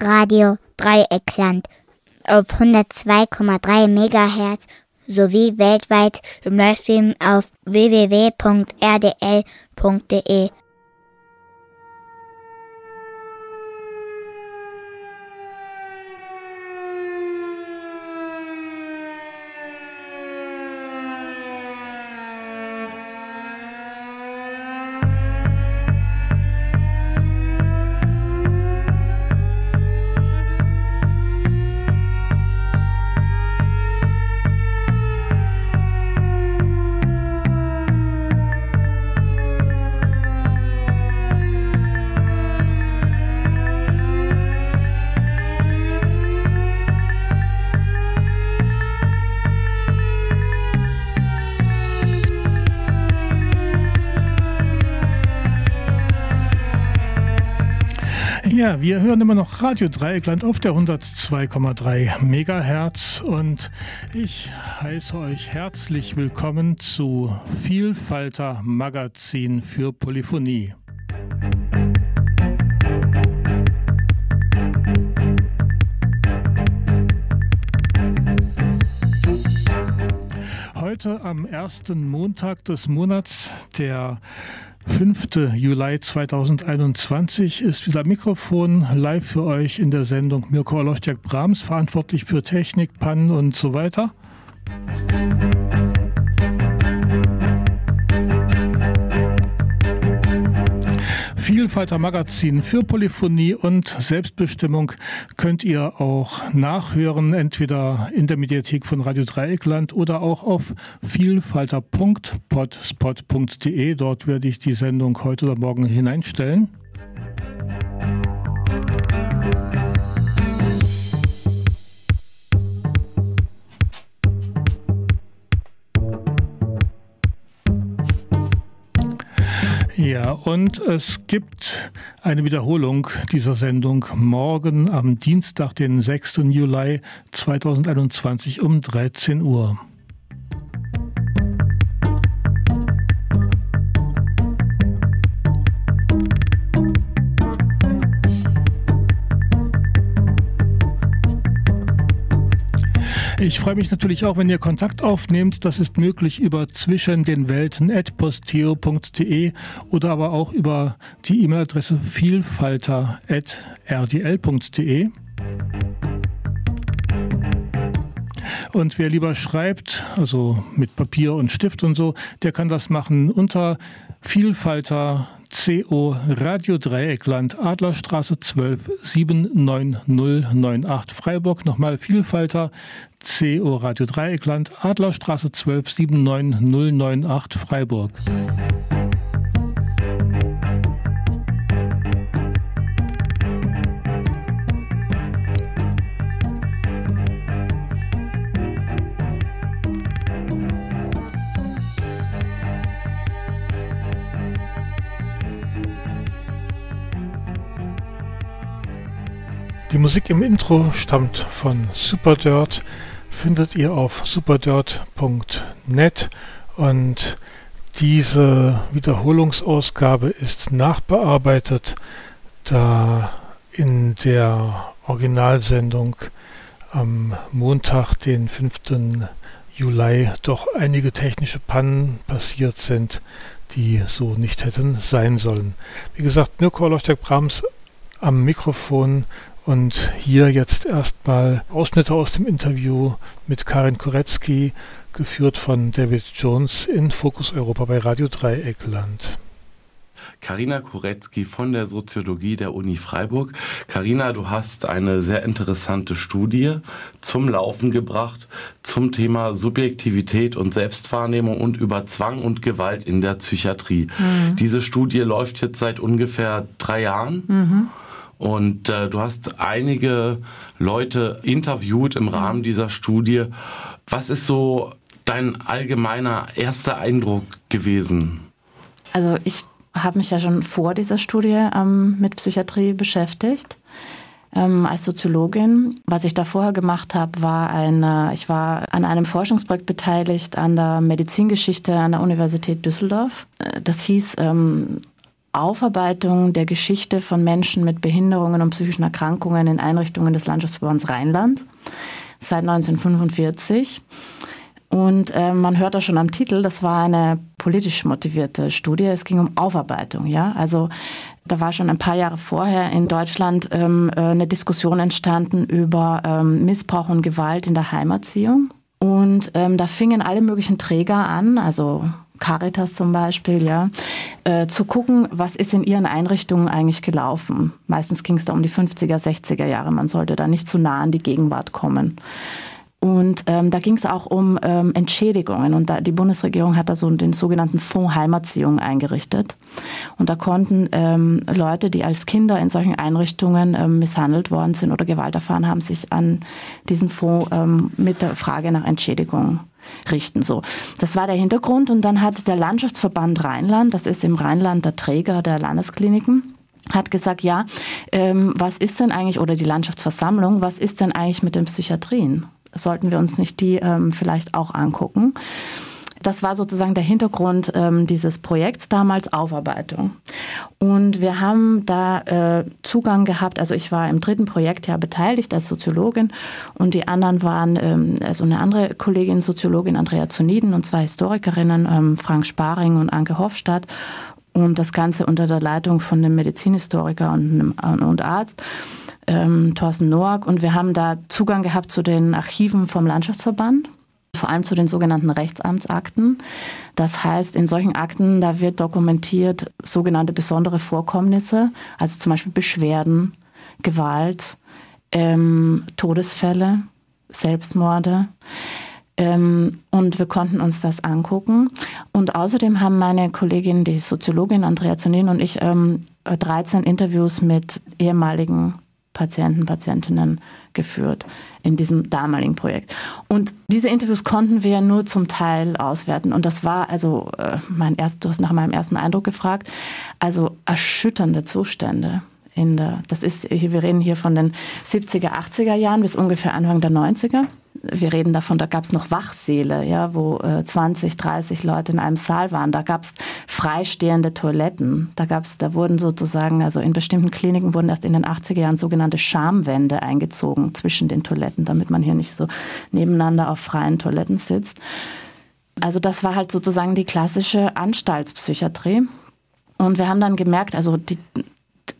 Radio Dreieckland auf 102,3 MHz sowie weltweit im Livestream auf www.rdl.de. Ja, wir hören immer noch Radio Dreieckland auf der 102,3 Megahertz und ich heiße euch herzlich willkommen zu Vielfalter Magazin für Polyphonie. Heute am ersten Montag des Monats, der 5. Juli 2021 ist wieder Mikrofon live für euch in der Sendung Mirko Olostiak-Brahms, verantwortlich für Technik, Pannen und so weiter. Vielfalter Magazin für Polyphonie und Selbstbestimmung könnt ihr auch nachhören, entweder in der Mediathek von Radio Dreieckland oder auch auf vielfalter.potspot.de. Dort werde ich die Sendung heute oder morgen hineinstellen. Und es gibt eine Wiederholung dieser Sendung morgen am Dienstag, den 6. Juli 2021 um 13 Uhr. Ich freue mich natürlich auch, wenn ihr Kontakt aufnehmt. Das ist möglich über zwischen den Welten posteo.de oder aber auch über die E-Mail-Adresse vielfalter.rdl.de. Und wer lieber schreibt, also mit Papier und Stift und so, der kann das machen unter Vielfalter CO Radio Dreieckland Adlerstraße 12 79098 Freiburg. Nochmal Vielfalter CO Radio Dreieckland Adlerstraße 12 79098 Freiburg. Die Musik im Intro stammt von Superdirt, findet ihr auf superdirt.net und diese Wiederholungsausgabe ist nachbearbeitet, da in der Originalsendung am Montag, den 5. Juli, doch einige technische Pannen passiert sind, die so nicht hätten sein sollen. Wie gesagt, Mirko Olostiak-Brahms am Mikrofon und hier jetzt erstmal Ausschnitte aus dem Interview mit Karin Koretzky, geführt von David Jones in Fokus Europa bei Radio Dreieckland. Karina Koretzky von der Soziologie der Uni Freiburg. Karina, du hast eine sehr interessante Studie zum Laufen gebracht zum Thema Subjektivität und Selbstwahrnehmung und über Zwang und Gewalt in der Psychiatrie. Mhm. Diese Studie läuft jetzt seit ungefähr drei Jahren. Mhm und äh, du hast einige Leute interviewt im Rahmen dieser Studie. Was ist so dein allgemeiner erster Eindruck gewesen? Also ich habe mich ja schon vor dieser Studie ähm, mit Psychiatrie beschäftigt. Ähm, als Soziologin. Was ich da vorher gemacht habe, war eine, ich war an einem Forschungsprojekt beteiligt an der Medizingeschichte an der Universität Düsseldorf. Äh, das hieß ähm, Aufarbeitung der Geschichte von Menschen mit Behinderungen und psychischen Erkrankungen in Einrichtungen des Landschaftsverbands Rheinland seit 1945. Und äh, man hört da schon am Titel, das war eine politisch motivierte Studie. Es ging um Aufarbeitung, ja. Also da war schon ein paar Jahre vorher in Deutschland ähm, äh, eine Diskussion entstanden über ähm, Missbrauch und Gewalt in der Heimerziehung. Und ähm, da fingen alle möglichen Träger an, also Caritas zum Beispiel, ja, äh, zu gucken, was ist in ihren Einrichtungen eigentlich gelaufen. Meistens ging es da um die 50er, 60er Jahre. Man sollte da nicht zu nah an die Gegenwart kommen. Und ähm, da ging es auch um ähm, Entschädigungen. Und da, die Bundesregierung hat da so den sogenannten Fonds Heimerziehung eingerichtet. Und da konnten ähm, Leute, die als Kinder in solchen Einrichtungen ähm, misshandelt worden sind oder Gewalt erfahren haben, sich an diesen Fonds ähm, mit der Frage nach Entschädigung richten. So, das war der Hintergrund. Und dann hat der Landschaftsverband Rheinland, das ist im Rheinland der Träger der Landeskliniken, hat gesagt, ja, ähm, was ist denn eigentlich, oder die Landschaftsversammlung, was ist denn eigentlich mit den Psychiatrien? sollten wir uns nicht die ähm, vielleicht auch angucken. Das war sozusagen der Hintergrund ähm, dieses Projekts damals Aufarbeitung. Und wir haben da äh, Zugang gehabt, also ich war im dritten Projekt ja beteiligt als Soziologin und die anderen waren, ähm, also eine andere Kollegin, Soziologin Andrea Zuniden und zwei Historikerinnen, ähm, Frank Sparing und Anke Hofstadt. Und das Ganze unter der Leitung von einem Medizinhistoriker und einem und Arzt ähm, Thorsten Noack und wir haben da Zugang gehabt zu den Archiven vom Landschaftsverband vor allem zu den sogenannten Rechtsamtsakten. Das heißt, in solchen Akten, da wird dokumentiert sogenannte besondere Vorkommnisse, also zum Beispiel Beschwerden, Gewalt, ähm, Todesfälle, Selbstmorde. Ähm, und wir konnten uns das angucken. Und außerdem haben meine Kollegin, die Soziologin Andrea Zonin und ich, ähm, 13 Interviews mit ehemaligen Patienten, Patientinnen geführt in diesem damaligen Projekt. Und diese Interviews konnten wir nur zum Teil auswerten. Und das war also äh, mein erst, du hast nach meinem ersten Eindruck gefragt, also erschütternde Zustände. In der, das ist, wir reden hier von den 70er, 80er Jahren bis ungefähr Anfang der 90er wir reden davon, da gab es noch Wachsäle, ja, wo äh, 20, 30 Leute in einem Saal waren. Da gab es freistehende Toiletten. Da gab's, da wurden sozusagen, also in bestimmten Kliniken wurden erst in den 80er Jahren sogenannte Schamwände eingezogen zwischen den Toiletten, damit man hier nicht so nebeneinander auf freien Toiletten sitzt. Also das war halt sozusagen die klassische Anstaltspsychiatrie. Und wir haben dann gemerkt, also die,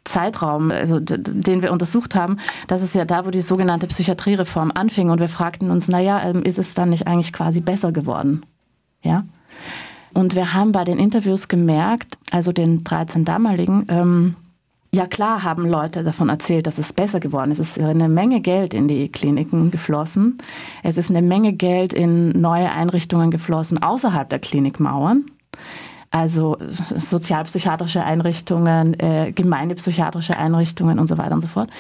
Zeitraum, also den wir untersucht haben, das ist ja da, wo die sogenannte Psychiatriereform anfing und wir fragten uns, naja, ähm, ist es dann nicht eigentlich quasi besser geworden? Ja. Und wir haben bei den Interviews gemerkt, also den 13 damaligen, ähm, ja klar haben Leute davon erzählt, dass es besser geworden ist. Es ist eine Menge Geld in die Kliniken geflossen. Es ist eine Menge Geld in neue Einrichtungen geflossen außerhalb der Klinikmauern also sozialpsychiatrische Einrichtungen, äh, gemeindepsychiatrische Einrichtungen und so weiter und so fort.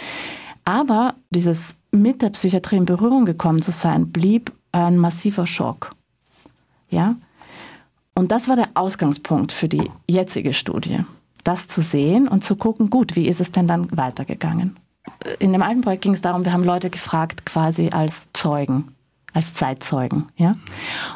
Aber dieses mit der Psychiatrie in Berührung gekommen zu sein, blieb ein massiver Schock. Ja? Und das war der Ausgangspunkt für die jetzige Studie. Das zu sehen und zu gucken, gut, wie ist es denn dann weitergegangen? In dem alten Projekt ging es darum, wir haben Leute gefragt, quasi als Zeugen als Zeitzeugen. Ja?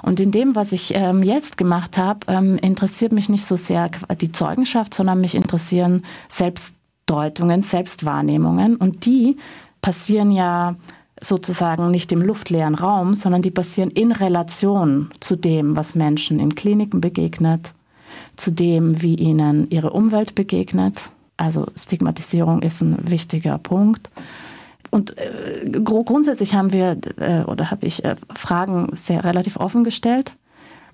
Und in dem, was ich ähm, jetzt gemacht habe, ähm, interessiert mich nicht so sehr die Zeugenschaft, sondern mich interessieren Selbstdeutungen, Selbstwahrnehmungen. Und die passieren ja sozusagen nicht im luftleeren Raum, sondern die passieren in Relation zu dem, was Menschen in Kliniken begegnet, zu dem, wie ihnen ihre Umwelt begegnet. Also Stigmatisierung ist ein wichtiger Punkt. Und äh, grundsätzlich haben wir äh, oder habe ich äh, Fragen sehr relativ offen gestellt.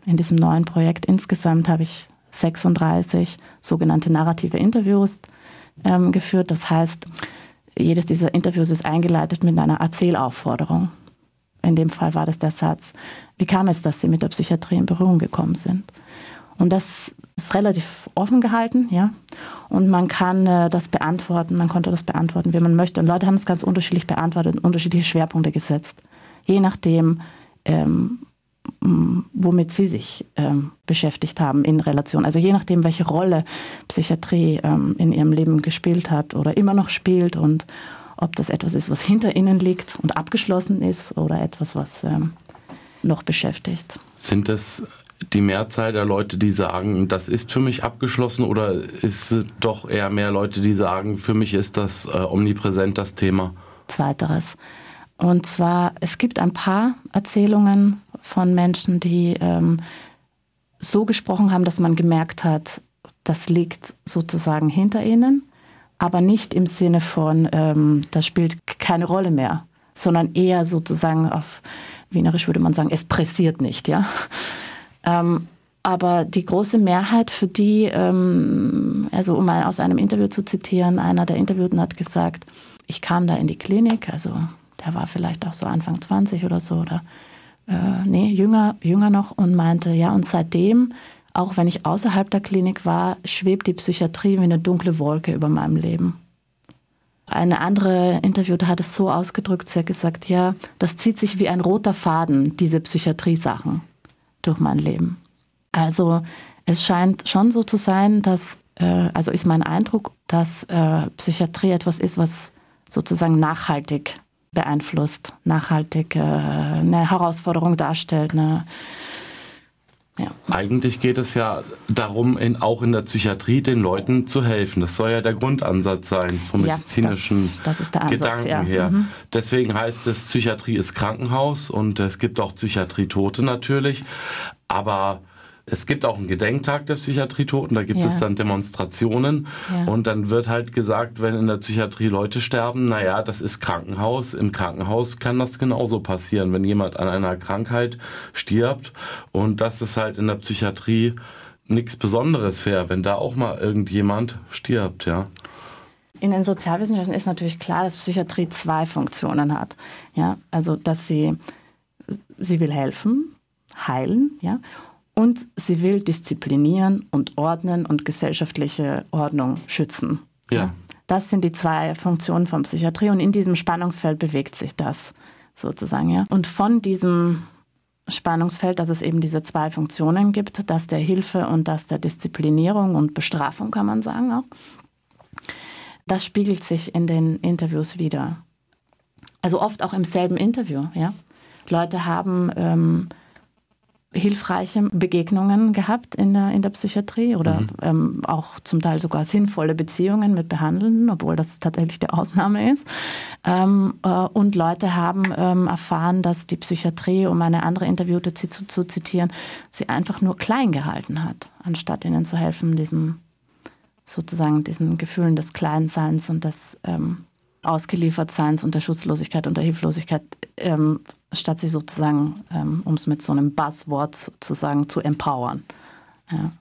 In diesem neuen Projekt insgesamt habe ich 36 sogenannte narrative Interviews ähm, geführt. Das heißt, jedes dieser Interviews ist eingeleitet mit einer Erzählaufforderung. In dem Fall war das der Satz, wie kam es, dass Sie mit der Psychiatrie in Berührung gekommen sind? Und das ist relativ offen gehalten, ja. Und man kann äh, das beantworten, man konnte das beantworten, wie man möchte. Und Leute haben es ganz unterschiedlich beantwortet und unterschiedliche Schwerpunkte gesetzt. Je nachdem, ähm, womit sie sich ähm, beschäftigt haben in Relation. Also je nachdem, welche Rolle Psychiatrie ähm, in ihrem Leben gespielt hat oder immer noch spielt und ob das etwas ist, was hinter ihnen liegt und abgeschlossen ist oder etwas, was ähm, noch beschäftigt. Sind das die Mehrzahl der Leute, die sagen, das ist für mich abgeschlossen oder ist es doch eher mehr Leute, die sagen, für mich ist das äh, omnipräsent das Thema? Zweiteres. Und zwar, es gibt ein paar Erzählungen von Menschen, die ähm, so gesprochen haben, dass man gemerkt hat, das liegt sozusagen hinter ihnen, aber nicht im Sinne von, ähm, das spielt keine Rolle mehr, sondern eher sozusagen auf Wienerisch würde man sagen, es pressiert nicht, ja. Ähm, aber die große Mehrheit, für die, ähm, also um mal aus einem Interview zu zitieren, einer der Interviewten hat gesagt, ich kam da in die Klinik, also der war vielleicht auch so Anfang 20 oder so, oder äh, nee, jünger, jünger noch und meinte, ja, und seitdem, auch wenn ich außerhalb der Klinik war, schwebt die Psychiatrie wie eine dunkle Wolke über meinem Leben. Eine andere Interviewte hat es so ausgedrückt, sie hat gesagt, ja, das zieht sich wie ein roter Faden, diese Psychiatrie-Sachen durch mein Leben. Also es scheint schon so zu sein, dass, äh, also ist mein Eindruck, dass äh, Psychiatrie etwas ist, was sozusagen nachhaltig beeinflusst, nachhaltig äh, eine Herausforderung darstellt. Eine, ja. Eigentlich geht es ja darum, in, auch in der Psychiatrie den Leuten zu helfen. Das soll ja der Grundansatz sein vom ja, medizinischen das, das Ansatz, Gedanken ja. her. Mhm. Deswegen heißt es, Psychiatrie ist Krankenhaus und es gibt auch Psychiatrietote natürlich. Aber es gibt auch einen Gedenktag der Psychiatrietoten, da gibt ja. es dann Demonstrationen ja. und dann wird halt gesagt, wenn in der Psychiatrie Leute sterben, naja, das ist Krankenhaus. Im Krankenhaus kann das genauso passieren, wenn jemand an einer Krankheit stirbt und das ist halt in der Psychiatrie nichts Besonderes wäre, wenn da auch mal irgendjemand stirbt, ja. In den Sozialwissenschaften ist natürlich klar, dass Psychiatrie zwei Funktionen hat. Ja, also dass sie sie will helfen, heilen, ja, und sie will disziplinieren und ordnen und gesellschaftliche Ordnung schützen. Ja. Das sind die zwei Funktionen von Psychiatrie und in diesem Spannungsfeld bewegt sich das sozusagen. Ja. Und von diesem Spannungsfeld, dass es eben diese zwei Funktionen gibt, das der Hilfe und das der Disziplinierung und Bestrafung, kann man sagen auch, das spiegelt sich in den Interviews wieder. Also oft auch im selben Interview. Ja. Leute haben ähm, hilfreiche Begegnungen gehabt in der, in der Psychiatrie oder mhm. ähm, auch zum Teil sogar sinnvolle Beziehungen mit Behandelnden, obwohl das tatsächlich die Ausnahme ist. Ähm, äh, und Leute haben ähm, erfahren, dass die Psychiatrie, um eine andere Interviewte zu, zu, zitieren, sie einfach nur klein gehalten hat, anstatt ihnen zu helfen, diesem sozusagen diesen Gefühlen des Kleinseins und des ähm, Ausgeliefertseins und der Schutzlosigkeit und der Hilflosigkeit ähm, statt sie sozusagen, ähm, um es mit so einem Buzzword zu sagen, zu empowern. Ja.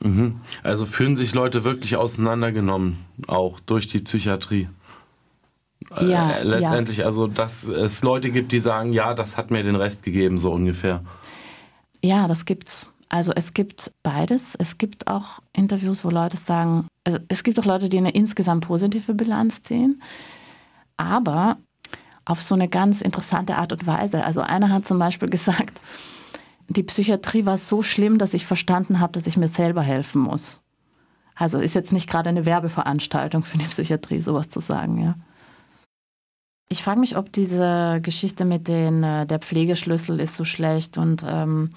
Mhm. Also fühlen sich Leute wirklich auseinandergenommen, auch durch die Psychiatrie. Äh, ja, äh, letztendlich, ja. also dass es Leute gibt, die sagen, ja, das hat mir den Rest gegeben, so ungefähr. Ja, das gibt's. Also es gibt beides. Es gibt auch Interviews, wo Leute sagen, also es gibt auch Leute, die eine insgesamt positive Bilanz ziehen. Aber auf so eine ganz interessante Art und Weise. Also einer hat zum Beispiel gesagt, die Psychiatrie war so schlimm, dass ich verstanden habe, dass ich mir selber helfen muss. Also ist jetzt nicht gerade eine Werbeveranstaltung für die Psychiatrie, sowas zu sagen, ja. Ich frage mich, ob diese Geschichte mit den, äh, der Pflegeschlüssel ist so schlecht und, ähm,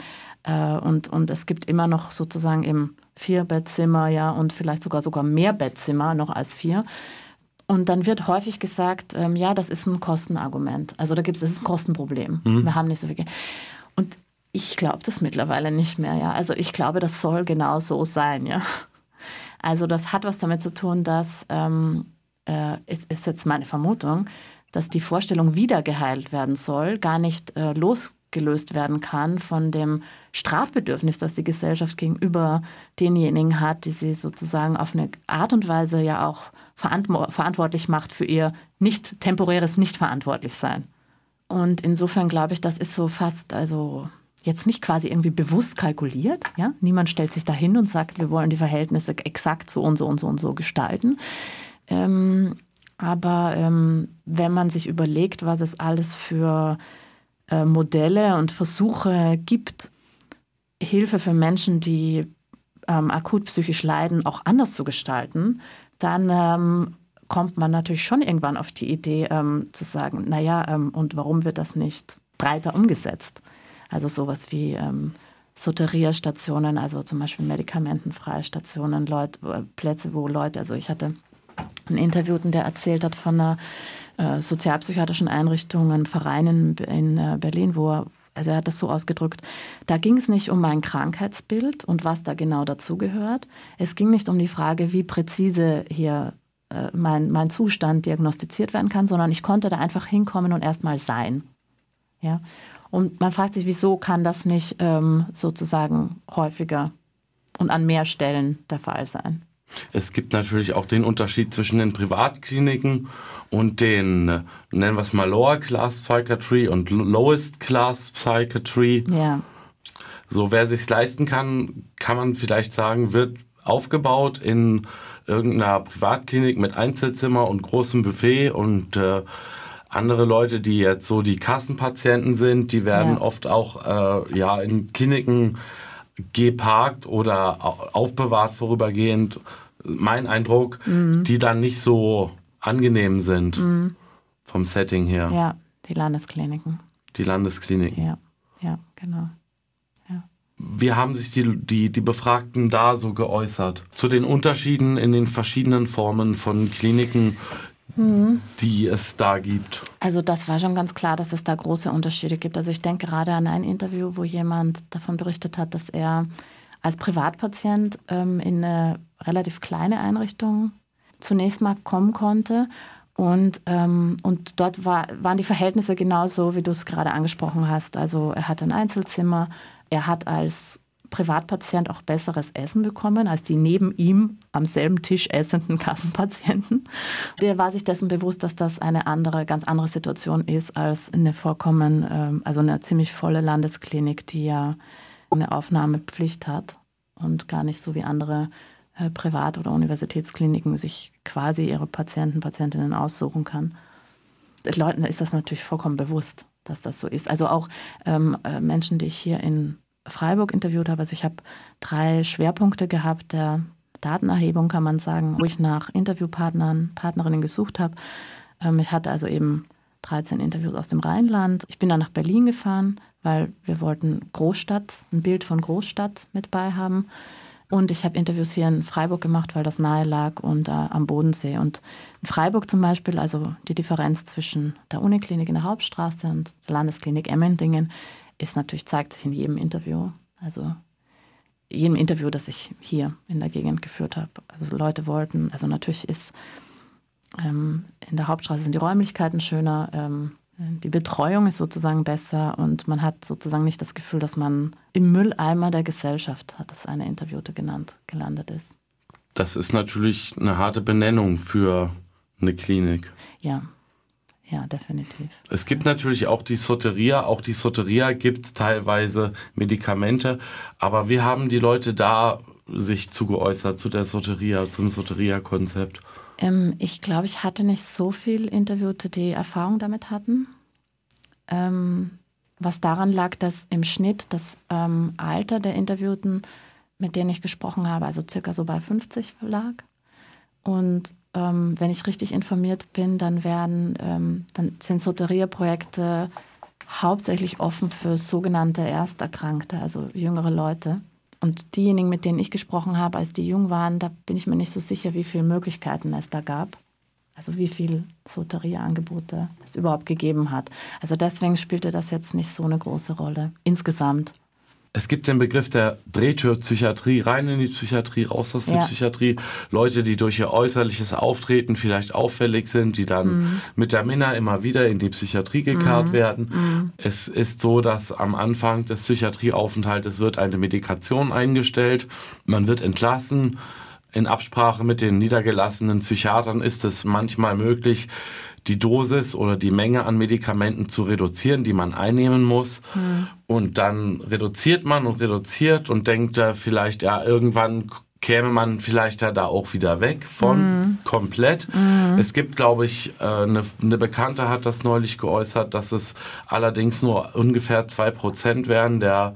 äh, und, und es gibt immer noch sozusagen im Vierbettzimmer, ja, und vielleicht sogar sogar mehr Bettzimmer noch als vier. Und dann wird häufig gesagt, ähm, ja, das ist ein Kostenargument. Also da gibt es, das ist ein Kostenproblem. Mhm. Wir haben nicht so viel Geld. Und ich glaube das mittlerweile nicht mehr, ja. Also ich glaube, das soll genau so sein, ja. Also das hat was damit zu tun, dass, ähm, äh, ist, ist jetzt meine Vermutung, dass die Vorstellung wieder geheilt werden soll, gar nicht äh, losgelöst werden kann von dem Strafbedürfnis, das die Gesellschaft gegenüber denjenigen hat, die sie sozusagen auf eine Art und Weise ja auch verantwortlich macht für ihr nicht temporäres Nichtverantwortlichsein. Und insofern glaube ich, das ist so fast, also jetzt nicht quasi irgendwie bewusst kalkuliert. Ja? Niemand stellt sich dahin und sagt, wir wollen die Verhältnisse exakt so und so und so und so gestalten. Ähm, aber ähm, wenn man sich überlegt, was es alles für äh, Modelle und Versuche gibt, Hilfe für Menschen, die ähm, akut psychisch leiden, auch anders zu gestalten, dann ähm, kommt man natürlich schon irgendwann auf die Idee ähm, zu sagen, naja, ähm, und warum wird das nicht breiter umgesetzt? Also sowas wie ähm, Soterierstationen, also zum Beispiel medikamentenfreie Stationen, Leute, äh, Plätze, wo Leute, also ich hatte einen Interviewten, der erzählt hat von einer äh, sozialpsychiatrischen Einrichtung, einem Verein in, in äh, Berlin, wo er, also er hat das so ausgedrückt, da ging es nicht um mein Krankheitsbild und was da genau dazugehört. Es ging nicht um die Frage, wie präzise hier äh, mein, mein Zustand diagnostiziert werden kann, sondern ich konnte da einfach hinkommen und erstmal sein. Ja? Und man fragt sich, wieso kann das nicht ähm, sozusagen häufiger und an mehr Stellen der Fall sein? Es gibt natürlich auch den Unterschied zwischen den Privatkliniken und den, nennen wir es mal Lower Class Psychiatry und Lowest Class Psychiatry. Ja. So, wer sich's leisten kann, kann man vielleicht sagen, wird aufgebaut in irgendeiner Privatklinik mit Einzelzimmer und großem Buffet und äh, andere Leute, die jetzt so die Kassenpatienten sind, die werden ja. oft auch äh, ja in Kliniken geparkt oder aufbewahrt vorübergehend. Mein Eindruck, mhm. die dann nicht so angenehm sind mhm. vom Setting her. Ja, die Landeskliniken. Die Landeskliniken. Ja, ja, genau. Wie haben sich die, die, die Befragten da so geäußert? Zu den Unterschieden in den verschiedenen Formen von Kliniken, mhm. die es da gibt? Also das war schon ganz klar, dass es da große Unterschiede gibt. Also ich denke gerade an ein Interview, wo jemand davon berichtet hat, dass er als Privatpatient ähm, in eine relativ kleine Einrichtung zunächst mal kommen konnte. Und, ähm, und dort war, waren die Verhältnisse genauso, wie du es gerade angesprochen hast. Also er hat ein Einzelzimmer, er hat als Privatpatient auch besseres Essen bekommen als die neben ihm am selben Tisch essenden Kassenpatienten. Der war sich dessen bewusst, dass das eine andere, ganz andere Situation ist als eine vollkommen, ähm, also eine ziemlich volle Landesklinik, die ja eine Aufnahmepflicht hat und gar nicht so wie andere Privat- oder Universitätskliniken sich quasi ihre Patienten, Patientinnen aussuchen kann. Den Leuten ist das natürlich vollkommen bewusst, dass das so ist. Also auch ähm, äh, Menschen, die ich hier in Freiburg interviewt habe. Also ich habe drei Schwerpunkte gehabt der Datenerhebung, kann man sagen, wo ich nach Interviewpartnern, Partnerinnen gesucht habe. Ähm, ich hatte also eben 13 Interviews aus dem Rheinland. Ich bin dann nach Berlin gefahren, weil wir wollten Großstadt, ein Bild von Großstadt mit bei haben. Und ich habe Interviews hier in Freiburg gemacht, weil das nahe lag und äh, am Bodensee. Und in Freiburg zum Beispiel, also die Differenz zwischen der Uniklinik in der Hauptstraße und der Landesklinik Emmendingen, ist natürlich, zeigt sich in jedem Interview. Also jedem Interview, das ich hier in der Gegend geführt habe. Also Leute wollten, also natürlich ist ähm, in der Hauptstraße sind die Räumlichkeiten schöner, ähm, die Betreuung ist sozusagen besser und man hat sozusagen nicht das Gefühl, dass man im Mülleimer der Gesellschaft, hat das eine Interviewte genannt, gelandet ist. Das ist natürlich eine harte Benennung für eine Klinik. Ja, ja, definitiv. Es gibt natürlich auch die Soteria. Auch die Soteria gibt teilweise Medikamente. Aber wie haben die Leute da sich zu geäußert, zu der Soteria, zum Soteria-Konzept? Ähm, ich glaube, ich hatte nicht so viel Interviewte, die Erfahrung damit hatten. Ähm, was daran lag, dass im Schnitt das ähm, Alter der Interviewten, mit denen ich gesprochen habe, also circa so bei 50 lag. Und ähm, wenn ich richtig informiert bin, dann werden, ähm, dann sind Soteria-Projekte hauptsächlich offen für sogenannte Ersterkrankte, also jüngere Leute. Und diejenigen, mit denen ich gesprochen habe, als die jung waren, da bin ich mir nicht so sicher, wie viele Möglichkeiten es da gab. Also wie viele Soteria-Angebote es überhaupt gegeben hat. Also deswegen spielte das jetzt nicht so eine große Rolle insgesamt. Es gibt den Begriff der Drehtürpsychiatrie, rein in die Psychiatrie, raus aus der ja. Psychiatrie. Leute, die durch ihr äußerliches Auftreten vielleicht auffällig sind, die dann mhm. mit der Minna immer wieder in die Psychiatrie gekarrt mhm. werden. Mhm. Es ist so, dass am Anfang des Psychiatrieaufenthaltes wird eine Medikation eingestellt, man wird entlassen. In Absprache mit den niedergelassenen Psychiatern ist es manchmal möglich, die Dosis oder die Menge an Medikamenten zu reduzieren, die man einnehmen muss. Mhm. Und dann reduziert man und reduziert und denkt da vielleicht, ja, irgendwann käme man vielleicht ja da auch wieder weg von mhm. komplett. Mhm. Es gibt, glaube ich, äh, eine, eine Bekannte hat das neulich geäußert, dass es allerdings nur ungefähr zwei Prozent wären der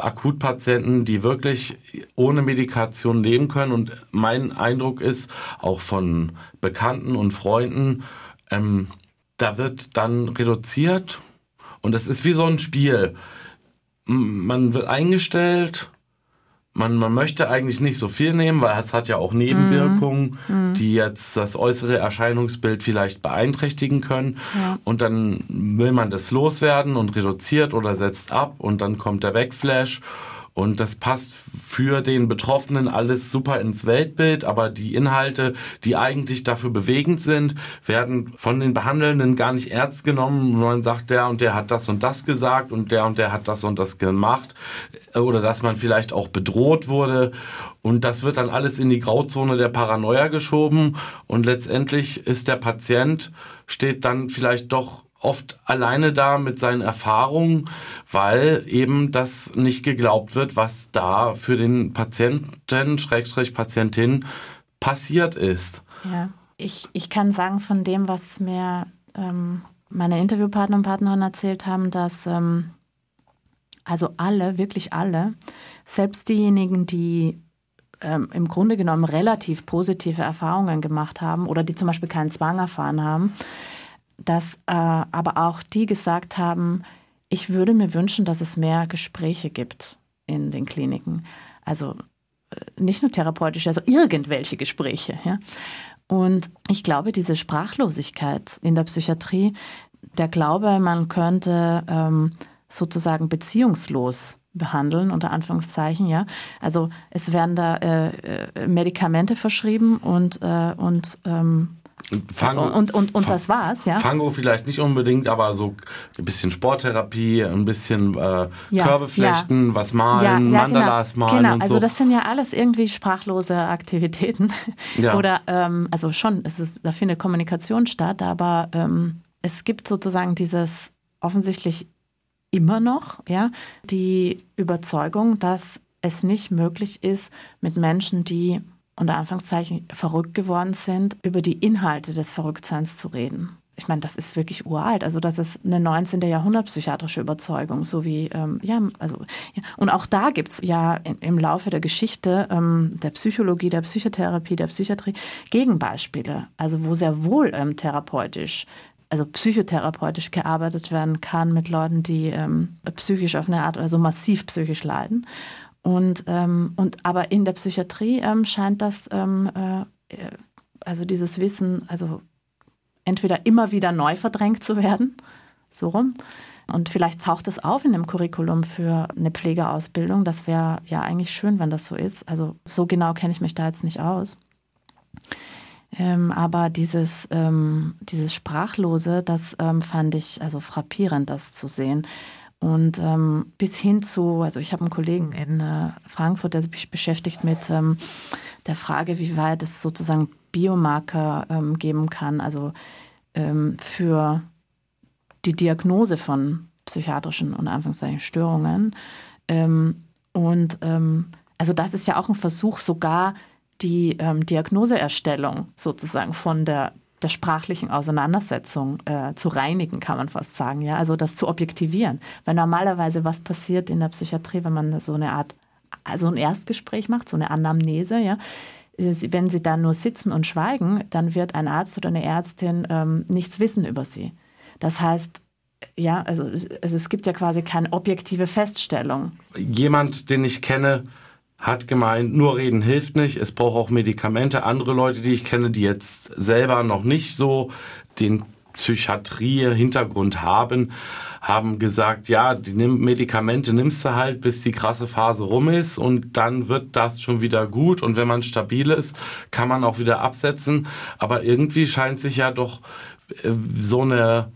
Akutpatienten, die wirklich ohne Medikation leben können. Und mein Eindruck ist, auch von Bekannten und Freunden, ähm, da wird dann reduziert und es ist wie so ein Spiel. man wird eingestellt, man, man möchte eigentlich nicht so viel nehmen, weil es hat ja auch Nebenwirkungen, mhm. die jetzt das äußere Erscheinungsbild vielleicht beeinträchtigen können. Ja. Und dann will man das loswerden und reduziert oder setzt ab und dann kommt der Backflash. Und das passt für den Betroffenen alles super ins Weltbild, aber die Inhalte, die eigentlich dafür bewegend sind, werden von den Behandelnden gar nicht ernst genommen. Man sagt, der und der hat das und das gesagt und der und der hat das und das gemacht. Oder dass man vielleicht auch bedroht wurde. Und das wird dann alles in die Grauzone der Paranoia geschoben. Und letztendlich ist der Patient, steht dann vielleicht doch oft alleine da mit seinen Erfahrungen, weil eben das nicht geglaubt wird, was da für den Patienten, Schrägstrich Patientin passiert ist. Ja, ich, ich kann sagen von dem, was mir ähm, meine Interviewpartner und Partnerinnen erzählt haben, dass ähm, also alle, wirklich alle, selbst diejenigen, die ähm, im Grunde genommen relativ positive Erfahrungen gemacht haben oder die zum Beispiel keinen Zwang erfahren haben, dass äh, aber auch die gesagt haben, ich würde mir wünschen, dass es mehr Gespräche gibt in den Kliniken. Also äh, nicht nur therapeutische, also irgendwelche Gespräche. Ja? Und ich glaube, diese Sprachlosigkeit in der Psychiatrie, der Glaube, man könnte ähm, sozusagen beziehungslos behandeln, unter Anführungszeichen, ja. Also es werden da äh, äh Medikamente verschrieben und, äh, und ähm, Fango, und, und, und das war's, ja. Fango vielleicht nicht unbedingt, aber so ein bisschen Sporttherapie, ein bisschen äh, ja, Körbe flechten, ja. was malen, ja, Mandalas genau, malen genau. und also so. Das sind ja alles irgendwie sprachlose Aktivitäten. Oder ähm, also schon, es ist, da findet Kommunikation statt, aber ähm, es gibt sozusagen dieses offensichtlich immer noch, ja, die Überzeugung, dass es nicht möglich ist, mit Menschen, die unter Anführungszeichen verrückt geworden sind, über die Inhalte des Verrücktseins zu reden. Ich meine, das ist wirklich uralt. Also das ist eine 19. Jahrhundert psychiatrische Überzeugung, so wie, ähm, ja, also, ja. und auch da gibt es ja in, im Laufe der Geschichte ähm, der Psychologie, der Psychotherapie, der Psychiatrie Gegenbeispiele, also wo sehr wohl ähm, therapeutisch also psychotherapeutisch gearbeitet werden kann mit Leuten, die ähm, psychisch auf eine Art, also massiv psychisch leiden. Und, ähm, und aber in der Psychiatrie ähm, scheint das, ähm, äh, also dieses Wissen, also entweder immer wieder neu verdrängt zu werden, so rum. Und vielleicht taucht es auf in dem Curriculum für eine Pflegeausbildung. Das wäre ja eigentlich schön, wenn das so ist. Also so genau kenne ich mich da jetzt nicht aus. Ähm, aber dieses, ähm, dieses Sprachlose, das ähm, fand ich also frappierend, das zu sehen. Und ähm, bis hin zu, also ich habe einen Kollegen in äh, Frankfurt, der sich beschäftigt mit ähm, der Frage, wie weit es sozusagen Biomarker ähm, geben kann, also ähm, für die Diagnose von psychiatrischen und Anführungszeichen Störungen. Ähm, und ähm, also das ist ja auch ein Versuch, sogar die Diagnoseerstellung sozusagen von der der sprachlichen Auseinandersetzung äh, zu reinigen, kann man fast sagen. Ja? Also das zu objektivieren. Weil normalerweise was passiert in der Psychiatrie, wenn man so eine Art, also ein Erstgespräch macht, so eine Anamnese, ja, wenn sie dann nur sitzen und schweigen, dann wird ein Arzt oder eine Ärztin ähm, nichts wissen über sie. Das heißt, ja, also, also es gibt ja quasi keine objektive Feststellung. Jemand, den ich kenne, hat gemeint, nur reden hilft nicht, es braucht auch Medikamente. Andere Leute, die ich kenne, die jetzt selber noch nicht so den Psychiatrie-Hintergrund haben, haben gesagt, ja, die Medikamente nimmst du halt, bis die krasse Phase rum ist und dann wird das schon wieder gut und wenn man stabil ist, kann man auch wieder absetzen. Aber irgendwie scheint sich ja doch äh, so eine,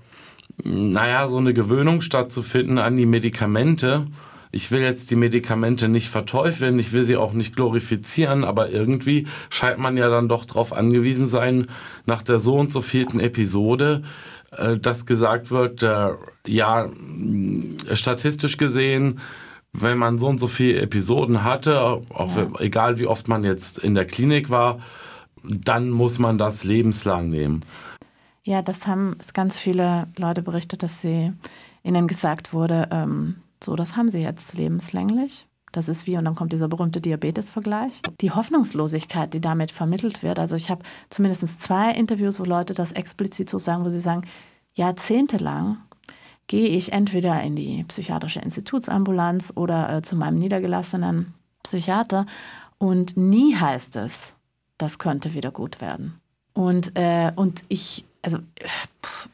naja, so eine Gewöhnung stattzufinden an die Medikamente ich will jetzt die Medikamente nicht verteufeln, ich will sie auch nicht glorifizieren, aber irgendwie scheint man ja dann doch darauf angewiesen sein, nach der so und so vierten Episode, äh, dass gesagt wird, äh, ja, statistisch gesehen, wenn man so und so viele Episoden hatte, auch ja. egal wie oft man jetzt in der Klinik war, dann muss man das lebenslang nehmen. Ja, das haben ganz viele Leute berichtet, dass sie ihnen gesagt wurde, ähm, so, das haben sie jetzt lebenslänglich. Das ist wie, und dann kommt dieser berühmte Diabetes-Vergleich. Die Hoffnungslosigkeit, die damit vermittelt wird. Also ich habe zumindest zwei Interviews, wo Leute das explizit so sagen, wo sie sagen, jahrzehntelang gehe ich entweder in die psychiatrische Institutsambulanz oder äh, zu meinem niedergelassenen Psychiater und nie heißt es, das könnte wieder gut werden. Und, äh, und ich, also pff,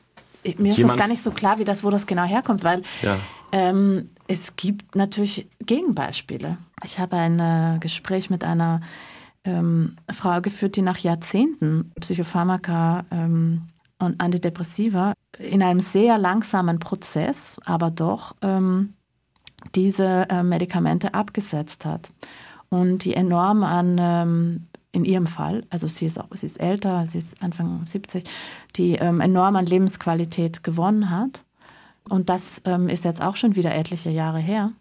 mir ist Jemand, das gar nicht so klar, wie das, wo das genau herkommt, weil ja. ähm, es gibt natürlich Gegenbeispiele. Ich habe ein äh, Gespräch mit einer ähm, Frau geführt, die nach Jahrzehnten Psychopharmaka ähm, und Antidepressiva in einem sehr langsamen Prozess, aber doch ähm, diese äh, Medikamente abgesetzt hat und die enorm an, ähm, in ihrem Fall, also sie ist, auch, sie ist älter, sie ist Anfang 70, die ähm, enorm an Lebensqualität gewonnen hat. Und das ähm, ist jetzt auch schon wieder etliche Jahre her.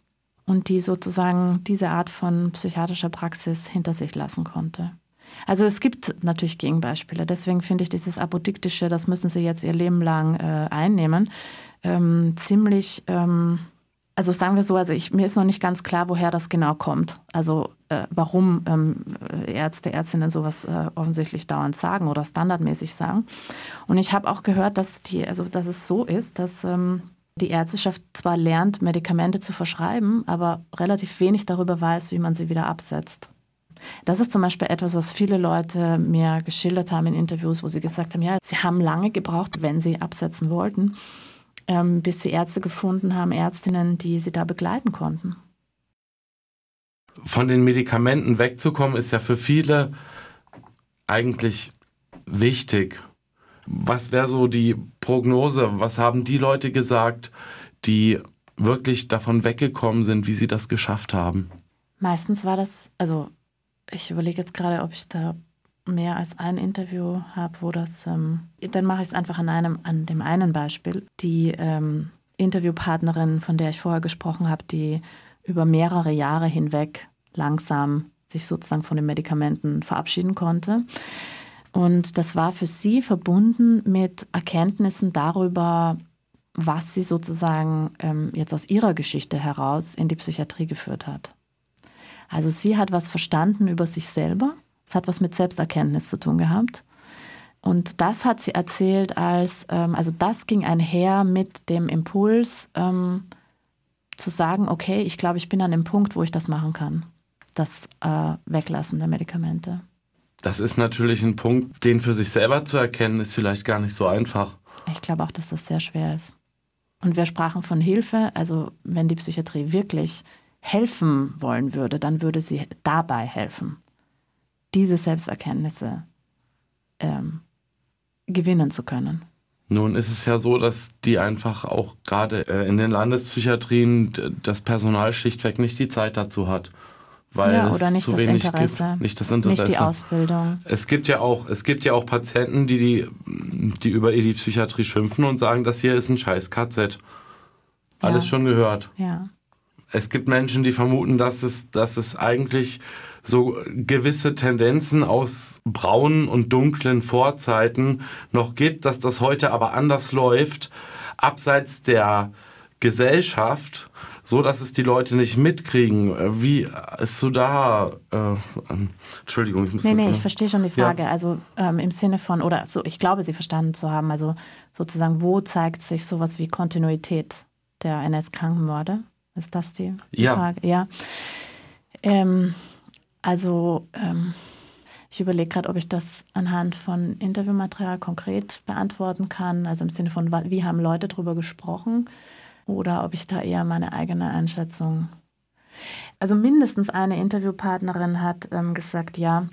Und die sozusagen diese Art von psychiatrischer Praxis hinter sich lassen konnte. Also es gibt natürlich Gegenbeispiele. Deswegen finde ich dieses Apodiktische, das müssen sie jetzt ihr Leben lang äh, einnehmen, ähm, ziemlich, ähm, also sagen wir so, also ich, mir ist noch nicht ganz klar, woher das genau kommt. Also äh, warum ähm, Ärzte, Ärztinnen sowas äh, offensichtlich dauernd sagen oder standardmäßig sagen. Und ich habe auch gehört, dass die, also dass es so ist, dass ähm, die Ärzteschaft zwar lernt, Medikamente zu verschreiben, aber relativ wenig darüber weiß, wie man sie wieder absetzt. Das ist zum Beispiel etwas, was viele Leute mir geschildert haben in Interviews, wo sie gesagt haben, ja, sie haben lange gebraucht, wenn sie absetzen wollten, ähm, bis sie Ärzte gefunden haben, Ärztinnen, die sie da begleiten konnten. Von den Medikamenten wegzukommen, ist ja für viele eigentlich wichtig. Was wäre so die Prognose? Was haben die Leute gesagt, die wirklich davon weggekommen sind, wie sie das geschafft haben? Meistens war das, also ich überlege jetzt gerade, ob ich da mehr als ein Interview habe, wo das, ähm, dann mache ich es einfach an einem, an dem einen Beispiel. Die ähm, Interviewpartnerin, von der ich vorher gesprochen habe, die über mehrere Jahre hinweg langsam sich sozusagen von den Medikamenten verabschieden konnte. Und das war für sie verbunden mit Erkenntnissen darüber, was sie sozusagen ähm, jetzt aus ihrer Geschichte heraus in die Psychiatrie geführt hat. Also sie hat was verstanden über sich selber. Es hat was mit Selbsterkenntnis zu tun gehabt. Und das hat sie erzählt als, ähm, also das ging einher mit dem Impuls ähm, zu sagen, okay, ich glaube, ich bin an dem Punkt, wo ich das machen kann. Das äh, Weglassen der Medikamente. Das ist natürlich ein Punkt, den für sich selber zu erkennen, ist vielleicht gar nicht so einfach. Ich glaube auch, dass das sehr schwer ist. Und wir sprachen von Hilfe, also wenn die Psychiatrie wirklich helfen wollen würde, dann würde sie dabei helfen, diese Selbsterkenntnisse ähm, gewinnen zu können. Nun ist es ja so, dass die einfach auch gerade äh, in den Landespsychiatrien das Personal schlichtweg nicht die Zeit dazu hat. Weil ja, oder nicht zu das wenig Interesse. Gibt. Nicht das Interesse. Nicht die Ausbildung. Es gibt ja auch, es gibt ja auch Patienten, die, die, die über die Psychiatrie schimpfen und sagen, das hier ist ein scheiß KZ. Alles ja. schon gehört. Ja es gibt Menschen, die vermuten, dass es, dass es eigentlich so gewisse Tendenzen aus braunen und dunklen Vorzeiten noch gibt, dass das heute aber anders läuft, abseits der Gesellschaft, so dass es die Leute nicht mitkriegen. Wie ist so da? Äh, ähm, Entschuldigung, ich muss. Nee, nee, ich verstehe schon die Frage. Ja. Also ähm, im Sinne von, oder so, ich glaube, Sie verstanden zu haben, also sozusagen, wo zeigt sich sowas wie Kontinuität der NS-Krankenmorde? Ist das die, die ja. Frage? Ja. Ähm, also ähm, ich überlege gerade, ob ich das anhand von Interviewmaterial konkret beantworten kann, also im Sinne von, wie haben Leute darüber gesprochen oder ob ich da eher meine eigene Einschätzung. Also mindestens eine Interviewpartnerin hat ähm, gesagt, ja,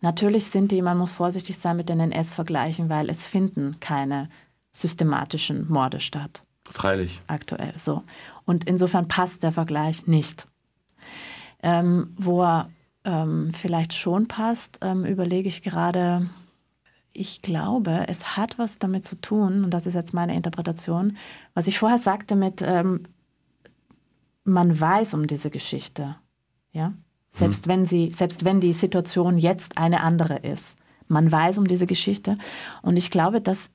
natürlich sind die, man muss vorsichtig sein mit den NS-Vergleichen, weil es finden keine systematischen Morde statt. Freilich. Aktuell so. Und insofern passt der Vergleich nicht. Ähm, wo er ähm, vielleicht schon passt, ähm, überlege ich gerade, ich glaube, es hat was damit zu tun, und das ist jetzt meine Interpretation, was ich vorher sagte mit, ähm, man weiß um diese Geschichte. Ja? Selbst, hm. wenn sie, selbst wenn die Situation jetzt eine andere ist. Man weiß um diese Geschichte. Und ich glaube, dass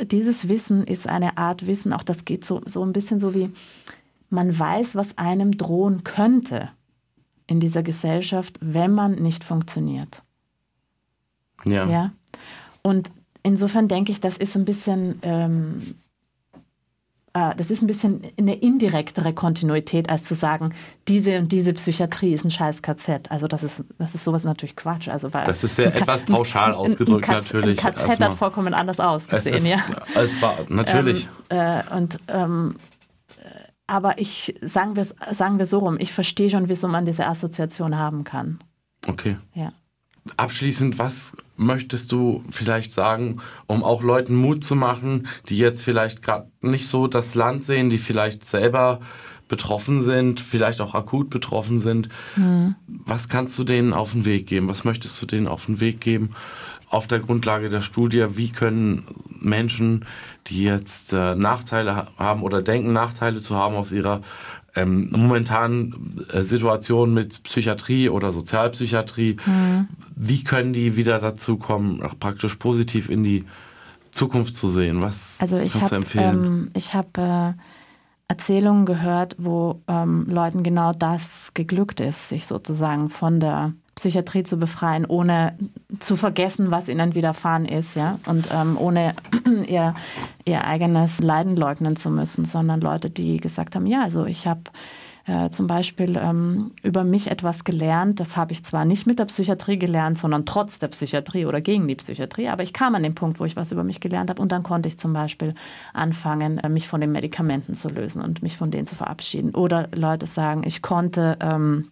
dieses Wissen ist eine Art Wissen, auch das geht so, so ein bisschen so wie, man weiß, was einem drohen könnte in dieser Gesellschaft, wenn man nicht funktioniert. Ja. ja? Und insofern denke ich, das ist ein bisschen, ähm, äh, das ist ein bisschen eine indirektere Kontinuität, als zu sagen, diese und diese Psychiatrie ist ein scheiß KZ. Also das ist, das ist sowas natürlich Quatsch. Also weil das ist sehr etwas pauschal ausgedrückt ein, ein natürlich. Ein KZ hat vollkommen anders ausgesehen, ja. Als war, natürlich. Ähm, äh, und ähm, aber ich sagen wir sagen wir so rum, ich verstehe schon, wieso man diese Assoziation haben kann. Okay. Ja. Abschließend, was möchtest du vielleicht sagen, um auch Leuten Mut zu machen, die jetzt vielleicht gerade nicht so das Land sehen, die vielleicht selber betroffen sind, vielleicht auch akut betroffen sind. Mhm. Was kannst du denen auf den Weg geben? Was möchtest du denen auf den Weg geben? Auf der Grundlage der Studie, wie können Menschen, die jetzt äh, Nachteile haben oder denken, Nachteile zu haben aus ihrer ähm, momentanen äh, Situation mit Psychiatrie oder Sozialpsychiatrie, mhm. wie können die wieder dazu kommen, auch praktisch positiv in die Zukunft zu sehen? Was also ich kannst hab, du empfehlen? Ähm, ich habe äh, Erzählungen gehört, wo ähm, Leuten genau das geglückt ist, sich sozusagen von der Psychiatrie zu befreien, ohne zu vergessen, was ihnen widerfahren ist, ja, und ähm, ohne ihr, ihr eigenes Leiden leugnen zu müssen, sondern Leute, die gesagt haben, ja, also ich habe äh, zum Beispiel ähm, über mich etwas gelernt. Das habe ich zwar nicht mit der Psychiatrie gelernt, sondern trotz der Psychiatrie oder gegen die Psychiatrie, aber ich kam an den Punkt, wo ich was über mich gelernt habe und dann konnte ich zum Beispiel anfangen, äh, mich von den Medikamenten zu lösen und mich von denen zu verabschieden. Oder Leute sagen, ich konnte ähm,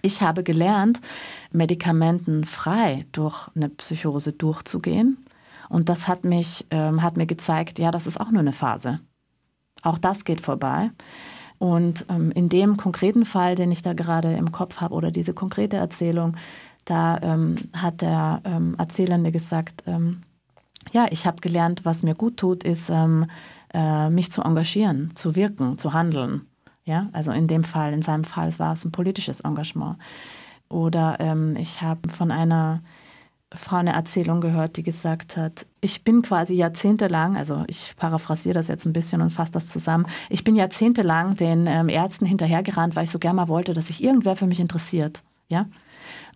ich habe gelernt, medikamentenfrei durch eine Psychose durchzugehen. Und das hat, mich, ähm, hat mir gezeigt, ja, das ist auch nur eine Phase. Auch das geht vorbei. Und ähm, in dem konkreten Fall, den ich da gerade im Kopf habe, oder diese konkrete Erzählung, da ähm, hat der ähm, Erzählende gesagt, ähm, ja, ich habe gelernt, was mir gut tut, ist, ähm, äh, mich zu engagieren, zu wirken, zu handeln. Ja, also in dem Fall, in seinem Fall, es war es ein politisches Engagement. Oder ähm, ich habe von einer Frau eine Erzählung gehört, die gesagt hat, ich bin quasi jahrzehntelang, also ich paraphrasiere das jetzt ein bisschen und fasse das zusammen, ich bin jahrzehntelang den ähm, Ärzten hinterhergerannt, weil ich so gerne mal wollte, dass sich irgendwer für mich interessiert. Ja?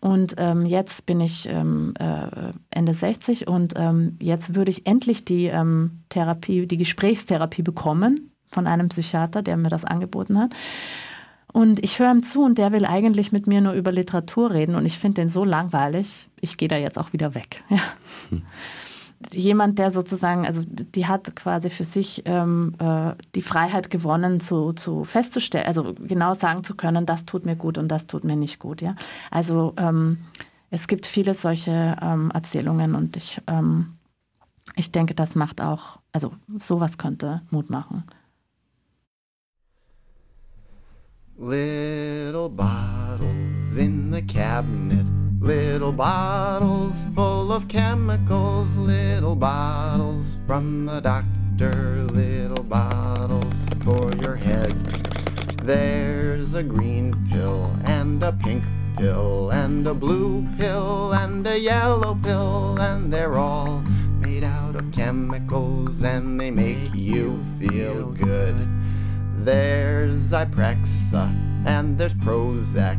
Und ähm, jetzt bin ich ähm, äh, Ende 60 und ähm, jetzt würde ich endlich die ähm, Therapie, die Gesprächstherapie bekommen von einem Psychiater, der mir das angeboten hat. Und ich höre ihm zu und der will eigentlich mit mir nur über Literatur reden und ich finde den so langweilig, ich gehe da jetzt auch wieder weg. Ja. Hm. Jemand, der sozusagen, also die hat quasi für sich ähm, äh, die Freiheit gewonnen, zu, zu festzustellen, also genau sagen zu können, das tut mir gut und das tut mir nicht gut. Ja? Also ähm, es gibt viele solche ähm, Erzählungen und ich, ähm, ich denke, das macht auch, also sowas könnte Mut machen. Little bottles in the cabinet, little bottles full of chemicals, little bottles from the doctor, little bottles for your head. There's a green pill and a pink pill and a blue pill and a yellow pill, and they're all made out of chemicals and they make you feel good. There's Zyprexa and there's Prozac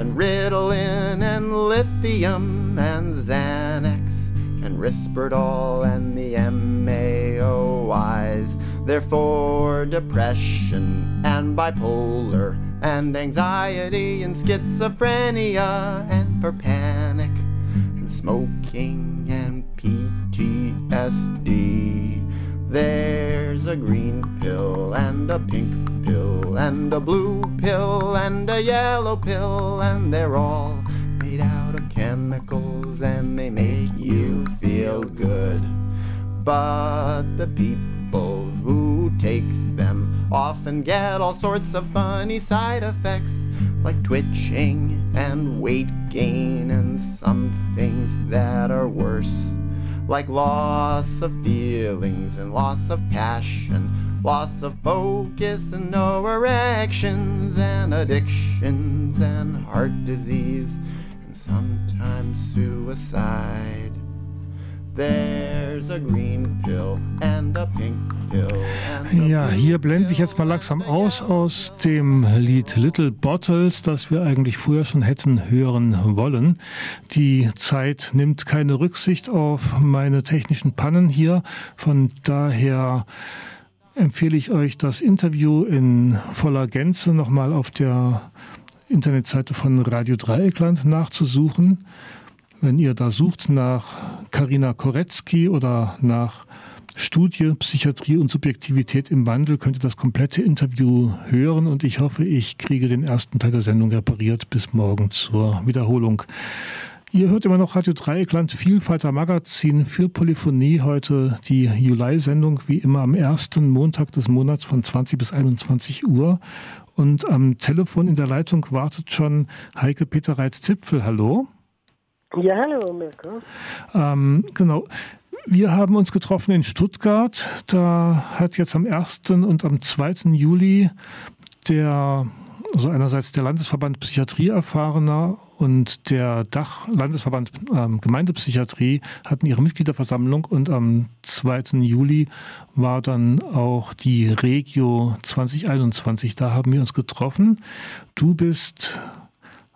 and Ritalin and Lithium and Xanax and Risperdal and the MAOIs. For depression and bipolar and anxiety and schizophrenia and for panic and smoking and PTSD. There's a green pill a pink pill and a blue pill and a yellow pill, and they're all made out of chemicals and they make you feel good. But the people who take them often get all sorts of funny side effects like twitching and weight gain and some things that are worse like loss of feelings and loss of passion, loss of focus and no erections, and addictions and heart disease, and sometimes suicide. There's a green pill and a pink pill. Ja, hier blende ich jetzt mal langsam aus aus dem Lied Little Bottles, das wir eigentlich früher schon hätten hören wollen. Die Zeit nimmt keine Rücksicht auf meine technischen Pannen hier. Von daher empfehle ich euch das Interview in voller Gänze nochmal auf der Internetseite von Radio Dreieckland nachzusuchen. Wenn ihr da sucht nach Karina Koretzky oder nach Studie Psychiatrie und Subjektivität im Wandel, könnt ihr das komplette Interview hören und ich hoffe, ich kriege den ersten Teil der Sendung repariert bis morgen zur Wiederholung. Ihr hört immer noch Radio Dreieckland, Vielfalter Magazin, viel Polyphonie. Heute die Juli-Sendung, wie immer am ersten Montag des Monats von 20 bis 21 Uhr. Und am Telefon in der Leitung wartet schon Heike Peter Reitz-Zipfel. Hallo. Ja, hallo, Mirko. Ähm, genau. Wir haben uns getroffen in Stuttgart. Da hat jetzt am 1. und am 2. Juli der, also einerseits der Landesverband Psychiatrie erfahrener und der Dachlandesverband ähm, Gemeindepsychiatrie hatten ihre Mitgliederversammlung und am 2. Juli war dann auch die Regio 2021. Da haben wir uns getroffen. Du bist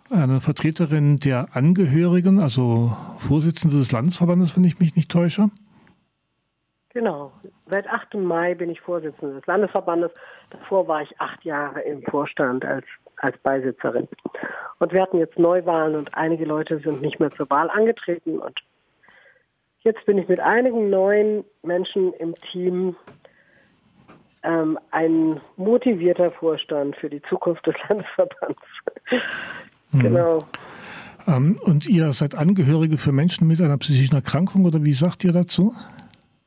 eine Vertreterin der Angehörigen, also Vorsitzende des Landesverbandes, wenn ich mich nicht täusche. Genau. Seit 8. Mai bin ich Vorsitzende des Landesverbandes. Davor war ich acht Jahre im Vorstand als, als Beisitzerin. Und wir hatten jetzt Neuwahlen und einige Leute sind nicht mehr zur Wahl angetreten. Und jetzt bin ich mit einigen neuen Menschen im Team ähm, ein motivierter Vorstand für die Zukunft des Landesverbands. Mhm. Genau. Ähm, und ihr seid Angehörige für Menschen mit einer psychischen Erkrankung oder wie sagt ihr dazu?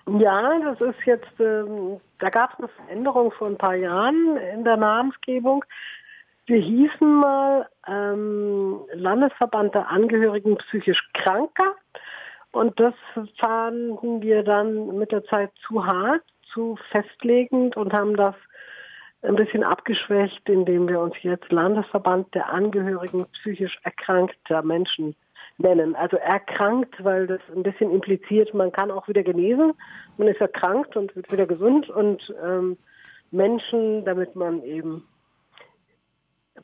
Ja, das ist jetzt, ähm, da gab es eine Veränderung vor ein paar Jahren in der Namensgebung. Wir hießen mal ähm, Landesverband der Angehörigen psychisch Kranker und das fanden wir dann mit der Zeit zu hart, zu festlegend und haben das ein bisschen abgeschwächt, indem wir uns jetzt Landesverband der Angehörigen psychisch erkrankter Menschen nennen. Also erkrankt, weil das ein bisschen impliziert, man kann auch wieder genesen, man ist erkrankt und wird wieder gesund und ähm, Menschen, damit man eben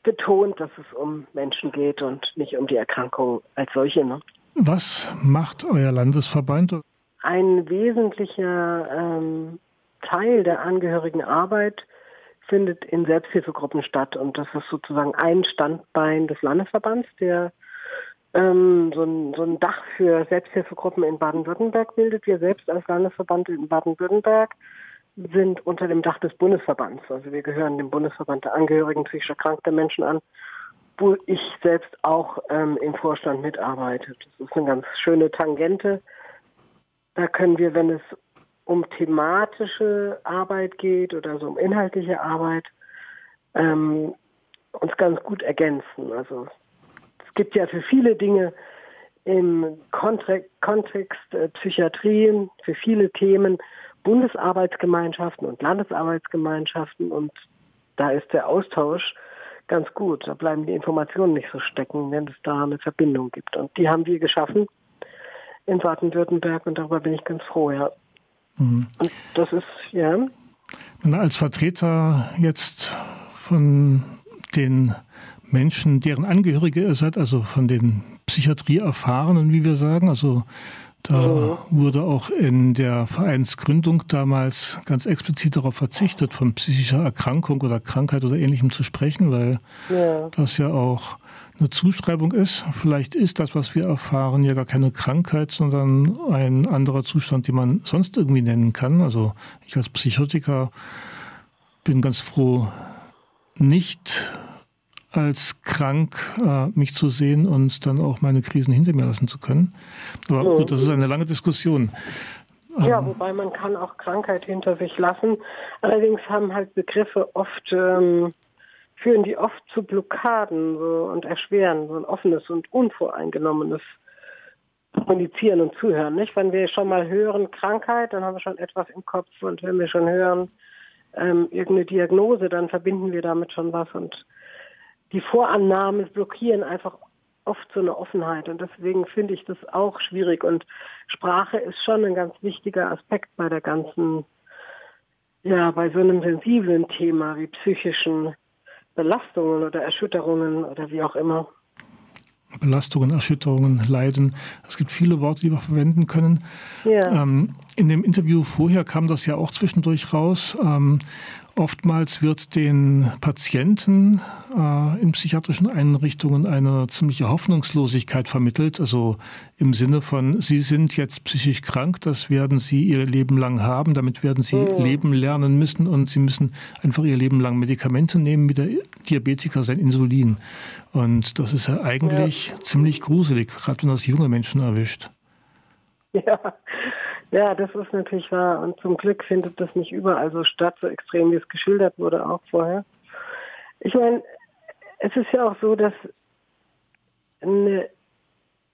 betont, dass es um Menschen geht und nicht um die Erkrankung als solche. Ne? Was macht euer Landesverband? Ein wesentlicher ähm, Teil der Angehörigenarbeit findet in Selbsthilfegruppen statt. Und das ist sozusagen ein Standbein des Landesverbands, der ähm, so, ein, so ein Dach für Selbsthilfegruppen in Baden-Württemberg bildet. Wir selbst als Landesverband in Baden-Württemberg sind unter dem Dach des Bundesverbands. Also wir gehören dem Bundesverband der Angehörigen psychisch erkrankter Menschen an, wo ich selbst auch ähm, im Vorstand mitarbeite. Das ist eine ganz schöne Tangente. Da können wir, wenn es um thematische Arbeit geht oder so um inhaltliche Arbeit, ähm, uns ganz gut ergänzen. Also es gibt ja für viele Dinge im Kontext, Kontext äh, Psychiatrie, für viele Themen Bundesarbeitsgemeinschaften und Landesarbeitsgemeinschaften und da ist der Austausch ganz gut. Da bleiben die Informationen nicht so stecken, wenn es da eine Verbindung gibt. Und die haben wir geschaffen in Baden-Württemberg und darüber bin ich ganz froh, ja. Mhm. Und das ist, ja. Als Vertreter jetzt von den Menschen, deren Angehörige ihr seid, also von den Psychiatrieerfahrenen, wie wir sagen, also da mhm. wurde auch in der Vereinsgründung damals ganz explizit darauf verzichtet, von psychischer Erkrankung oder Krankheit oder ähnlichem zu sprechen, weil ja. das ja auch eine Zuschreibung ist. Vielleicht ist das, was wir erfahren, ja gar keine Krankheit, sondern ein anderer Zustand, den man sonst irgendwie nennen kann. Also ich als Psychotiker bin ganz froh, nicht als krank äh, mich zu sehen und dann auch meine Krisen hinter mir lassen zu können. Aber mhm. gut, das ist eine lange Diskussion. Ja, ähm, wobei man kann auch Krankheit hinter sich lassen. Allerdings haben halt Begriffe oft ähm, führen die oft zu Blockaden so, und erschweren so ein offenes und unvoreingenommenes Kommunizieren und Zuhören. Nicht? Wenn wir schon mal hören Krankheit, dann haben wir schon etwas im Kopf und wenn wir schon hören ähm, irgendeine Diagnose, dann verbinden wir damit schon was und die Vorannahmen blockieren einfach oft so eine Offenheit und deswegen finde ich das auch schwierig und Sprache ist schon ein ganz wichtiger Aspekt bei der ganzen, ja, bei so einem sensiblen Thema wie psychischen Belastungen oder Erschütterungen oder wie auch immer. Belastungen, Erschütterungen, Leiden. Es gibt viele Worte, die wir verwenden können. Ja. Ähm, in dem Interview vorher kam das ja auch zwischendurch raus. Ähm, Oftmals wird den Patienten äh, in psychiatrischen Einrichtungen eine ziemliche Hoffnungslosigkeit vermittelt, also im Sinne von, sie sind jetzt psychisch krank, das werden sie ihr Leben lang haben, damit werden sie mhm. leben lernen müssen und sie müssen einfach ihr Leben lang Medikamente nehmen, wie der Diabetiker sein Insulin. Und das ist ja eigentlich ja. ziemlich gruselig, gerade wenn das junge Menschen erwischt. Ja, ja, das ist natürlich wahr. Und zum Glück findet das nicht überall so statt, so extrem wie es geschildert wurde auch vorher. Ich meine, es ist ja auch so, dass eine,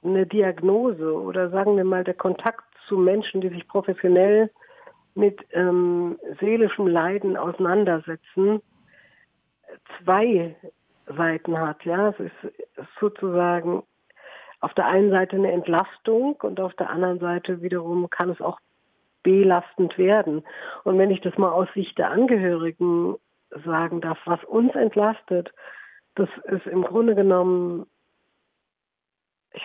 eine Diagnose oder sagen wir mal der Kontakt zu Menschen, die sich professionell mit ähm, seelischem Leiden auseinandersetzen, zwei Seiten hat. Ja, es ist sozusagen auf der einen Seite eine Entlastung und auf der anderen Seite wiederum kann es auch belastend werden. Und wenn ich das mal aus Sicht der Angehörigen sagen darf, was uns entlastet, das ist im Grunde genommen, ich,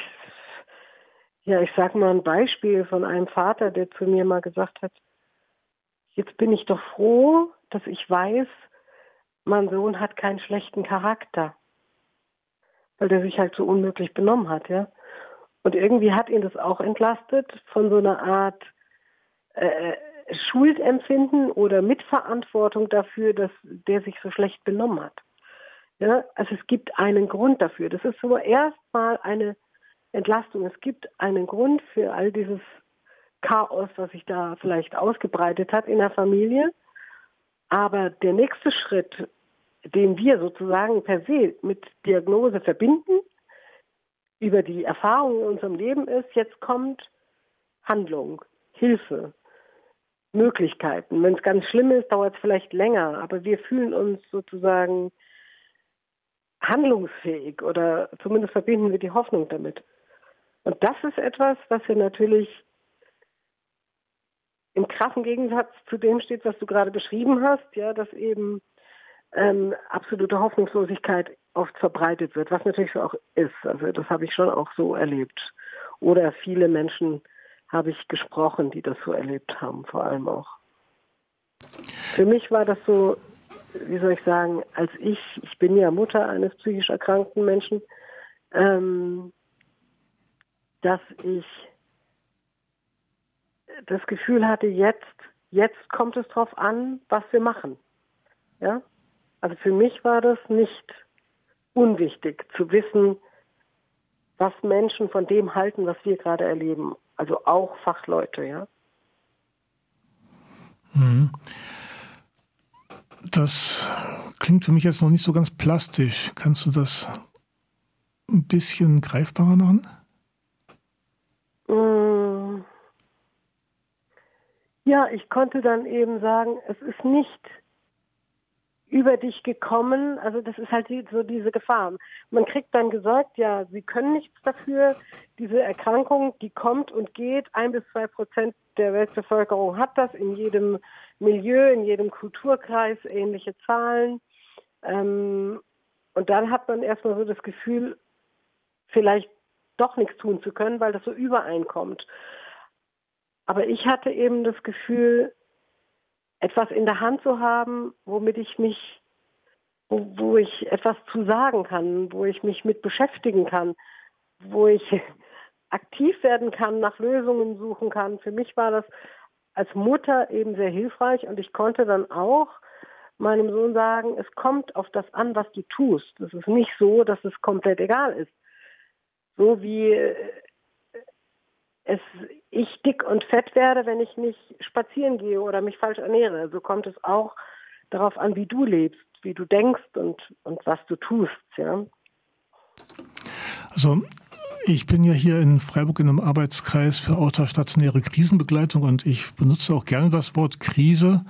ja, ich sag mal ein Beispiel von einem Vater, der zu mir mal gesagt hat, jetzt bin ich doch froh, dass ich weiß, mein Sohn hat keinen schlechten Charakter weil der sich halt so unmöglich benommen hat, ja. Und irgendwie hat ihn das auch entlastet von so einer Art äh, Schuldempfinden oder Mitverantwortung dafür, dass der sich so schlecht benommen hat. Ja, also es gibt einen Grund dafür. Das ist so erstmal eine Entlastung. Es gibt einen Grund für all dieses Chaos, was sich da vielleicht ausgebreitet hat in der Familie. Aber der nächste Schritt den wir sozusagen per se mit Diagnose verbinden, über die Erfahrung in unserem Leben ist, jetzt kommt Handlung, Hilfe, Möglichkeiten. Wenn es ganz schlimm ist, dauert es vielleicht länger, aber wir fühlen uns sozusagen handlungsfähig oder zumindest verbinden wir die Hoffnung damit. Und das ist etwas, was ja natürlich im krassen Gegensatz zu dem steht, was du gerade beschrieben hast, ja, dass eben ähm, absolute Hoffnungslosigkeit oft verbreitet wird, was natürlich so auch ist. Also das habe ich schon auch so erlebt. Oder viele Menschen habe ich gesprochen, die das so erlebt haben, vor allem auch. Für mich war das so, wie soll ich sagen, als ich, ich bin ja Mutter eines psychisch erkrankten Menschen, ähm, dass ich das Gefühl hatte, jetzt, jetzt kommt es drauf an, was wir machen. Ja, also für mich war das nicht unwichtig zu wissen, was Menschen von dem halten, was wir gerade erleben. Also auch Fachleute, ja. Mhm. Das klingt für mich jetzt noch nicht so ganz plastisch. Kannst du das ein bisschen greifbarer machen? Mm. Ja, ich konnte dann eben sagen, es ist nicht über dich gekommen. Also das ist halt so diese Gefahr. Man kriegt dann gesagt, ja, sie können nichts dafür. Diese Erkrankung, die kommt und geht. Ein bis zwei Prozent der Weltbevölkerung hat das in jedem Milieu, in jedem Kulturkreis ähnliche Zahlen. Ähm, und dann hat man erstmal so das Gefühl, vielleicht doch nichts tun zu können, weil das so übereinkommt. Aber ich hatte eben das Gefühl, etwas in der Hand zu haben, womit ich mich, wo, wo ich etwas zu sagen kann, wo ich mich mit beschäftigen kann, wo ich aktiv werden kann, nach Lösungen suchen kann. Für mich war das als Mutter eben sehr hilfreich und ich konnte dann auch meinem Sohn sagen, es kommt auf das an, was du tust. Es ist nicht so, dass es komplett egal ist. So wie äh, es, ich dick und fett werde, wenn ich nicht spazieren gehe oder mich falsch ernähre. So kommt es auch darauf an, wie du lebst, wie du denkst und, und was du tust. Ja. Also ich bin ja hier in Freiburg in einem Arbeitskreis für außerstationäre Krisenbegleitung und ich benutze auch gerne das Wort Krise.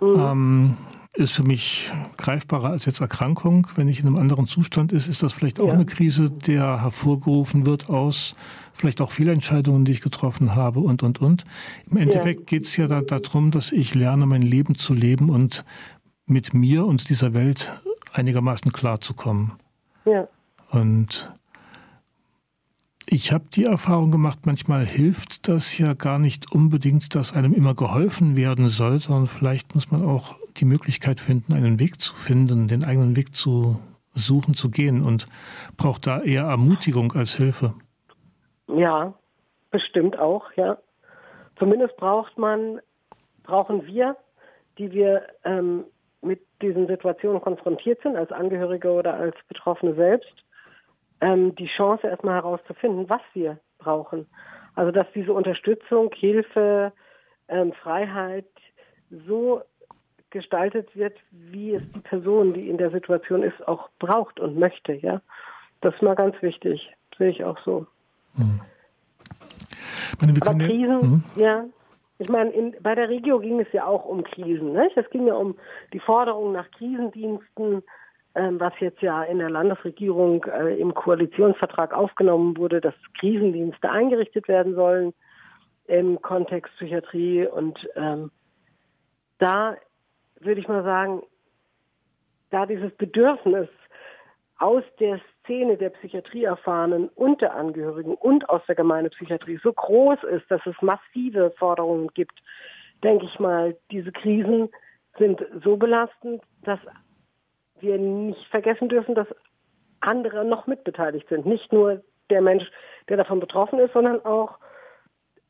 Mhm. Ähm, ist für mich greifbarer als jetzt Erkrankung. Wenn ich in einem anderen Zustand ist, ist das vielleicht auch ja. eine Krise, der hervorgerufen wird aus vielleicht auch Fehlentscheidungen, die ich getroffen habe und, und, und. Im Endeffekt ja. geht es ja da, darum, dass ich lerne, mein Leben zu leben und mit mir und dieser Welt einigermaßen klarzukommen. Ja. Und ich habe die Erfahrung gemacht, manchmal hilft das ja gar nicht unbedingt, dass einem immer geholfen werden soll, sondern vielleicht muss man auch die Möglichkeit finden, einen Weg zu finden, den eigenen Weg zu suchen, zu gehen und braucht da eher Ermutigung als Hilfe. Ja, bestimmt auch, ja. Zumindest braucht man, brauchen wir, die wir ähm, mit diesen Situationen konfrontiert sind, als Angehörige oder als Betroffene selbst, ähm, die Chance erstmal herauszufinden, was wir brauchen. Also dass diese Unterstützung, Hilfe, ähm, Freiheit so gestaltet wird, wie es die Person, die in der Situation ist, auch braucht und möchte. Ja, das ist mal ganz wichtig, sehe ich auch so. Hm. Meine, Aber Krisen, ja, hm? ja, ich meine, in, bei der Regio ging es ja auch um Krisen. Ne? Es ging ja um die Forderung nach Krisendiensten, ähm, was jetzt ja in der Landesregierung äh, im Koalitionsvertrag aufgenommen wurde, dass Krisendienste eingerichtet werden sollen im Kontext Psychiatrie. Und ähm, da würde ich mal sagen, da dieses Bedürfnis aus der Szene der Psychiatrieerfahrenen und der Angehörigen und aus der Gemeindepsychiatrie so groß ist, dass es massive Forderungen gibt, denke ich mal, diese Krisen sind so belastend, dass wir nicht vergessen dürfen, dass andere noch mitbeteiligt sind. Nicht nur der Mensch, der davon betroffen ist, sondern auch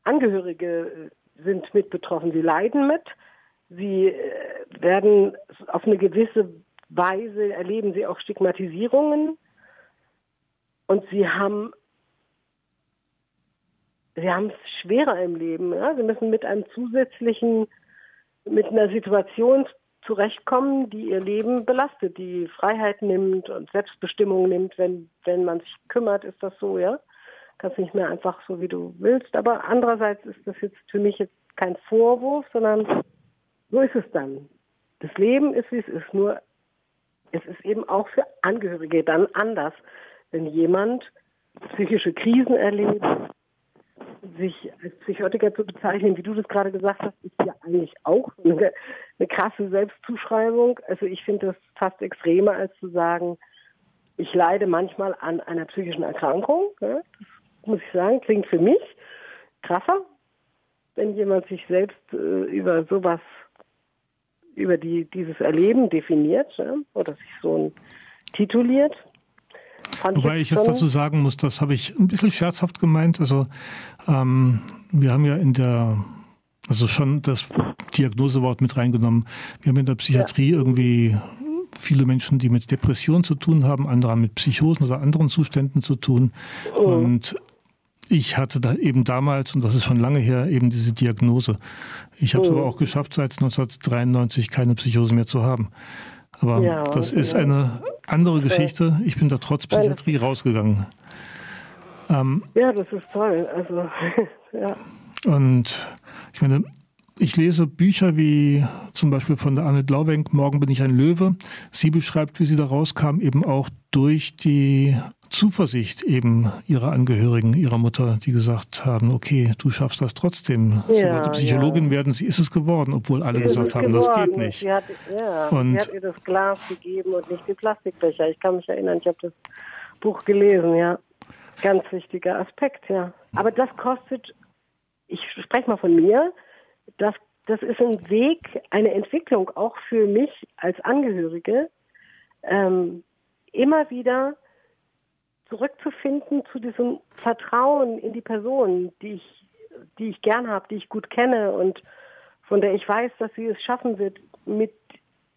Angehörige sind mit betroffen. Sie leiden mit. Sie äh, werden auf eine gewisse Weise erleben sie auch Stigmatisierungen und sie haben sie haben es schwerer im Leben. Ja? Sie müssen mit einem zusätzlichen, mit einer Situation zurechtkommen, die ihr Leben belastet, die Freiheit nimmt und Selbstbestimmung nimmt, wenn, wenn man sich kümmert, ist das so, ja. Kannst nicht mehr einfach so, wie du willst. Aber andererseits ist das jetzt für mich jetzt kein Vorwurf, sondern so ist es dann. Das Leben ist, wie es ist. Nur es ist eben auch für Angehörige dann anders, wenn jemand psychische Krisen erlebt, sich als Psychotiker zu bezeichnen, wie du das gerade gesagt hast, ist ja eigentlich auch eine, eine krasse Selbstzuschreibung. Also ich finde das fast extremer, als zu sagen, ich leide manchmal an einer psychischen Erkrankung. Das muss ich sagen, klingt für mich krasser, wenn jemand sich selbst äh, über sowas, über die, dieses Erleben definiert oder sich so tituliert. Fand Wobei ich jetzt dazu sagen muss, das habe ich ein bisschen scherzhaft gemeint. Also ähm, wir haben ja in der, also schon das Diagnosewort mit reingenommen. Wir haben in der Psychiatrie ja. irgendwie viele Menschen, die mit Depressionen zu tun haben, andere haben mit Psychosen oder anderen Zuständen zu tun. Oh. Und ich hatte da eben damals, und das ist schon lange her, eben diese Diagnose. Ich habe es oh. aber auch geschafft, seit 1993 keine Psychose mehr zu haben. Aber ja, das ist ja. eine andere Geschichte. Ich bin da trotz Psychiatrie rausgegangen. Ähm, ja, das ist toll. Also, ja. Und ich meine, ich lese Bücher wie zum Beispiel von der Annette Lauwenk, Morgen bin ich ein Löwe. Sie beschreibt, wie sie da rauskam, eben auch durch die Zuversicht eben ihrer Angehörigen, ihrer Mutter, die gesagt haben, okay, du schaffst das trotzdem. Ja, sie wollte Psychologin ja. werden, sie ist es geworden, obwohl alle sie gesagt haben, geworden. das geht nicht. Sie hat, ja, und sie hat ihr das Glas gegeben und nicht die Plastikbecher. Ich kann mich erinnern, ich habe das Buch gelesen, ja. Ganz wichtiger Aspekt, ja. Aber das kostet, ich spreche mal von mir, das, das ist ein Weg, eine Entwicklung auch für mich als Angehörige, ähm, immer wieder zurückzufinden zu diesem Vertrauen in die Person, die ich, die ich gern habe, die ich gut kenne und von der ich weiß, dass sie es schaffen wird, mit,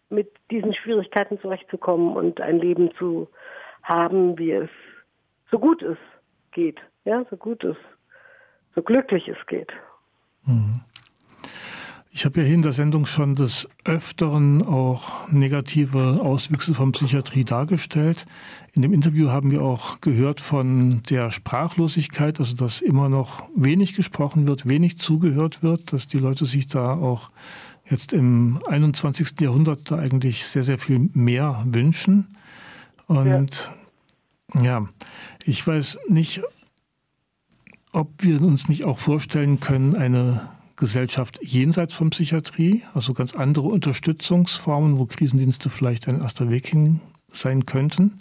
mit diesen Schwierigkeiten zurechtzukommen und ein Leben zu haben, wie es so gut es geht, ja, so gut es, so glücklich es geht. Mhm. Ich habe ja hier in der Sendung schon des Öfteren auch negative Auswüchse von Psychiatrie dargestellt. In dem Interview haben wir auch gehört von der Sprachlosigkeit, also dass immer noch wenig gesprochen wird, wenig zugehört wird, dass die Leute sich da auch jetzt im 21. Jahrhundert da eigentlich sehr, sehr viel mehr wünschen. Und ja, ja ich weiß nicht, ob wir uns nicht auch vorstellen können, eine Gesellschaft jenseits von Psychiatrie, also ganz andere Unterstützungsformen, wo Krisendienste vielleicht ein erster Weg hin sein könnten.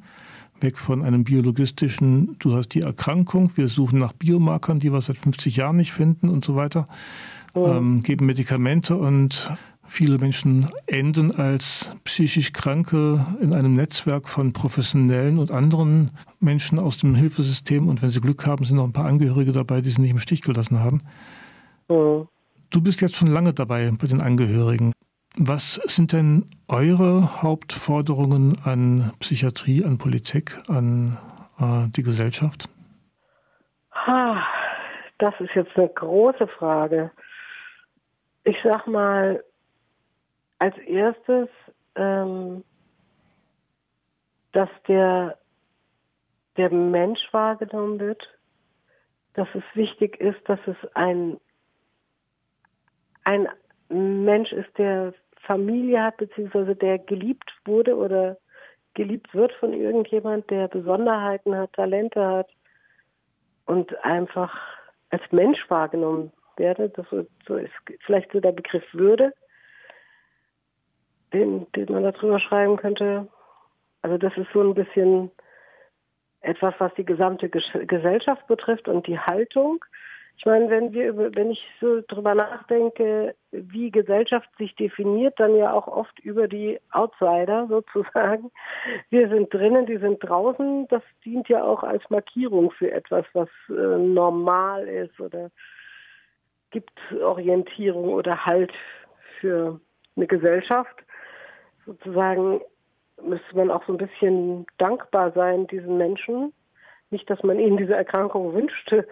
weg von einem biologistischen, du hast die Erkrankung, wir suchen nach Biomarkern, die wir seit 50 Jahren nicht finden und so weiter, oh. ähm, geben Medikamente und viele Menschen enden als psychisch Kranke in einem Netzwerk von professionellen und anderen Menschen aus dem Hilfesystem und wenn sie Glück haben, sind noch ein paar Angehörige dabei, die sie nicht im Stich gelassen haben. Oh. Du bist jetzt schon lange dabei bei den Angehörigen. Was sind denn eure Hauptforderungen an Psychiatrie, an Politik, an äh, die Gesellschaft? Das ist jetzt eine große Frage. Ich sag mal, als erstes, ähm, dass der, der Mensch wahrgenommen wird, dass es wichtig ist, dass es ein, ein Mensch ist, der Familie hat, beziehungsweise der geliebt wurde oder geliebt wird von irgendjemand, der Besonderheiten hat, Talente hat und einfach als Mensch wahrgenommen werde. Das ist vielleicht so der Begriff Würde, den, den man darüber schreiben könnte. Also das ist so ein bisschen etwas, was die gesamte Gesellschaft betrifft und die Haltung. Ich meine, wenn wir über, wenn ich so drüber nachdenke, wie Gesellschaft sich definiert, dann ja auch oft über die Outsider sozusagen. Wir sind drinnen, die sind draußen. Das dient ja auch als Markierung für etwas, was äh, normal ist oder gibt Orientierung oder Halt für eine Gesellschaft. Sozusagen müsste man auch so ein bisschen dankbar sein diesen Menschen. Nicht, dass man ihnen diese Erkrankung wünschte,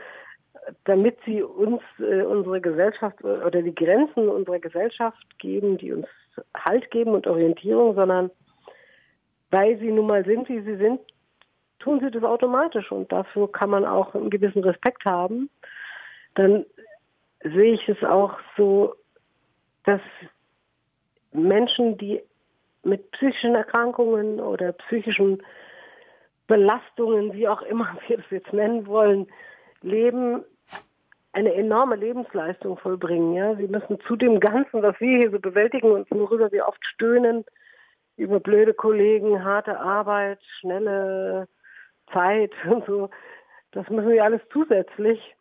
damit sie uns äh, unsere Gesellschaft oder die Grenzen unserer Gesellschaft geben, die uns Halt geben und Orientierung, sondern weil sie nun mal sind, wie sie sind, tun sie das automatisch und dafür kann man auch einen gewissen Respekt haben. Dann sehe ich es auch so, dass Menschen, die mit psychischen Erkrankungen oder psychischen Belastungen, wie auch immer wir das jetzt nennen wollen, leben, eine enorme Lebensleistung vollbringen. Ja, sie müssen zu dem Ganzen, was wir hier so bewältigen und worüber wir oft stöhnen, über blöde Kollegen, harte Arbeit, schnelle Zeit und so, das müssen wir alles zusätzlich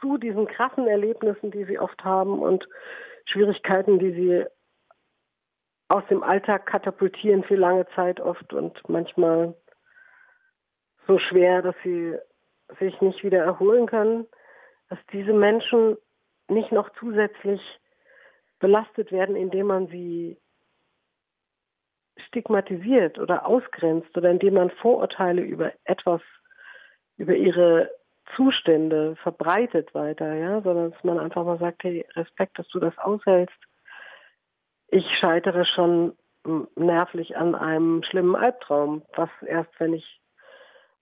zu diesen krassen Erlebnissen, die sie oft haben und Schwierigkeiten, die sie aus dem Alltag katapultieren für lange Zeit oft und manchmal so schwer, dass sie sich nicht wieder erholen können, dass diese Menschen nicht noch zusätzlich belastet werden, indem man sie stigmatisiert oder ausgrenzt oder indem man Vorurteile über etwas, über ihre Zustände verbreitet weiter, ja, sondern dass man einfach mal sagt, hey, Respekt, dass du das aushältst. Ich scheitere schon nervlich an einem schlimmen Albtraum, was erst, wenn ich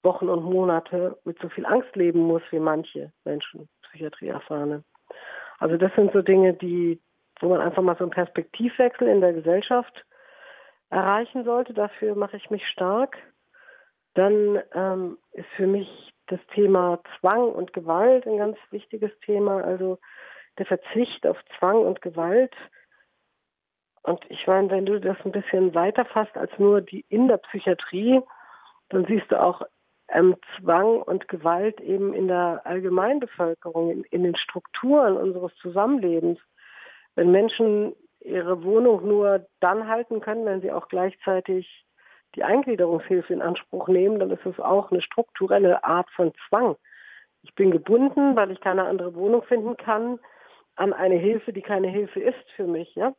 Wochen und Monate mit so viel Angst leben muss wie manche Menschen, Psychiatrie erfahrene. Also das sind so Dinge, die, wo man einfach mal so einen Perspektivwechsel in der Gesellschaft erreichen sollte. Dafür mache ich mich stark. Dann ähm, ist für mich das Thema Zwang und Gewalt ein ganz wichtiges Thema. Also der Verzicht auf Zwang und Gewalt. Und ich meine, wenn du das ein bisschen weiter fasst als nur die in der Psychiatrie, dann siehst du auch ähm, Zwang und Gewalt eben in der Allgemeinbevölkerung, in, in den Strukturen unseres Zusammenlebens. Wenn Menschen ihre Wohnung nur dann halten können, wenn sie auch gleichzeitig die Eingliederungshilfe in Anspruch nehmen, dann ist es auch eine strukturelle Art von Zwang. Ich bin gebunden, weil ich keine andere Wohnung finden kann, an eine Hilfe, die keine Hilfe ist für mich. Ja?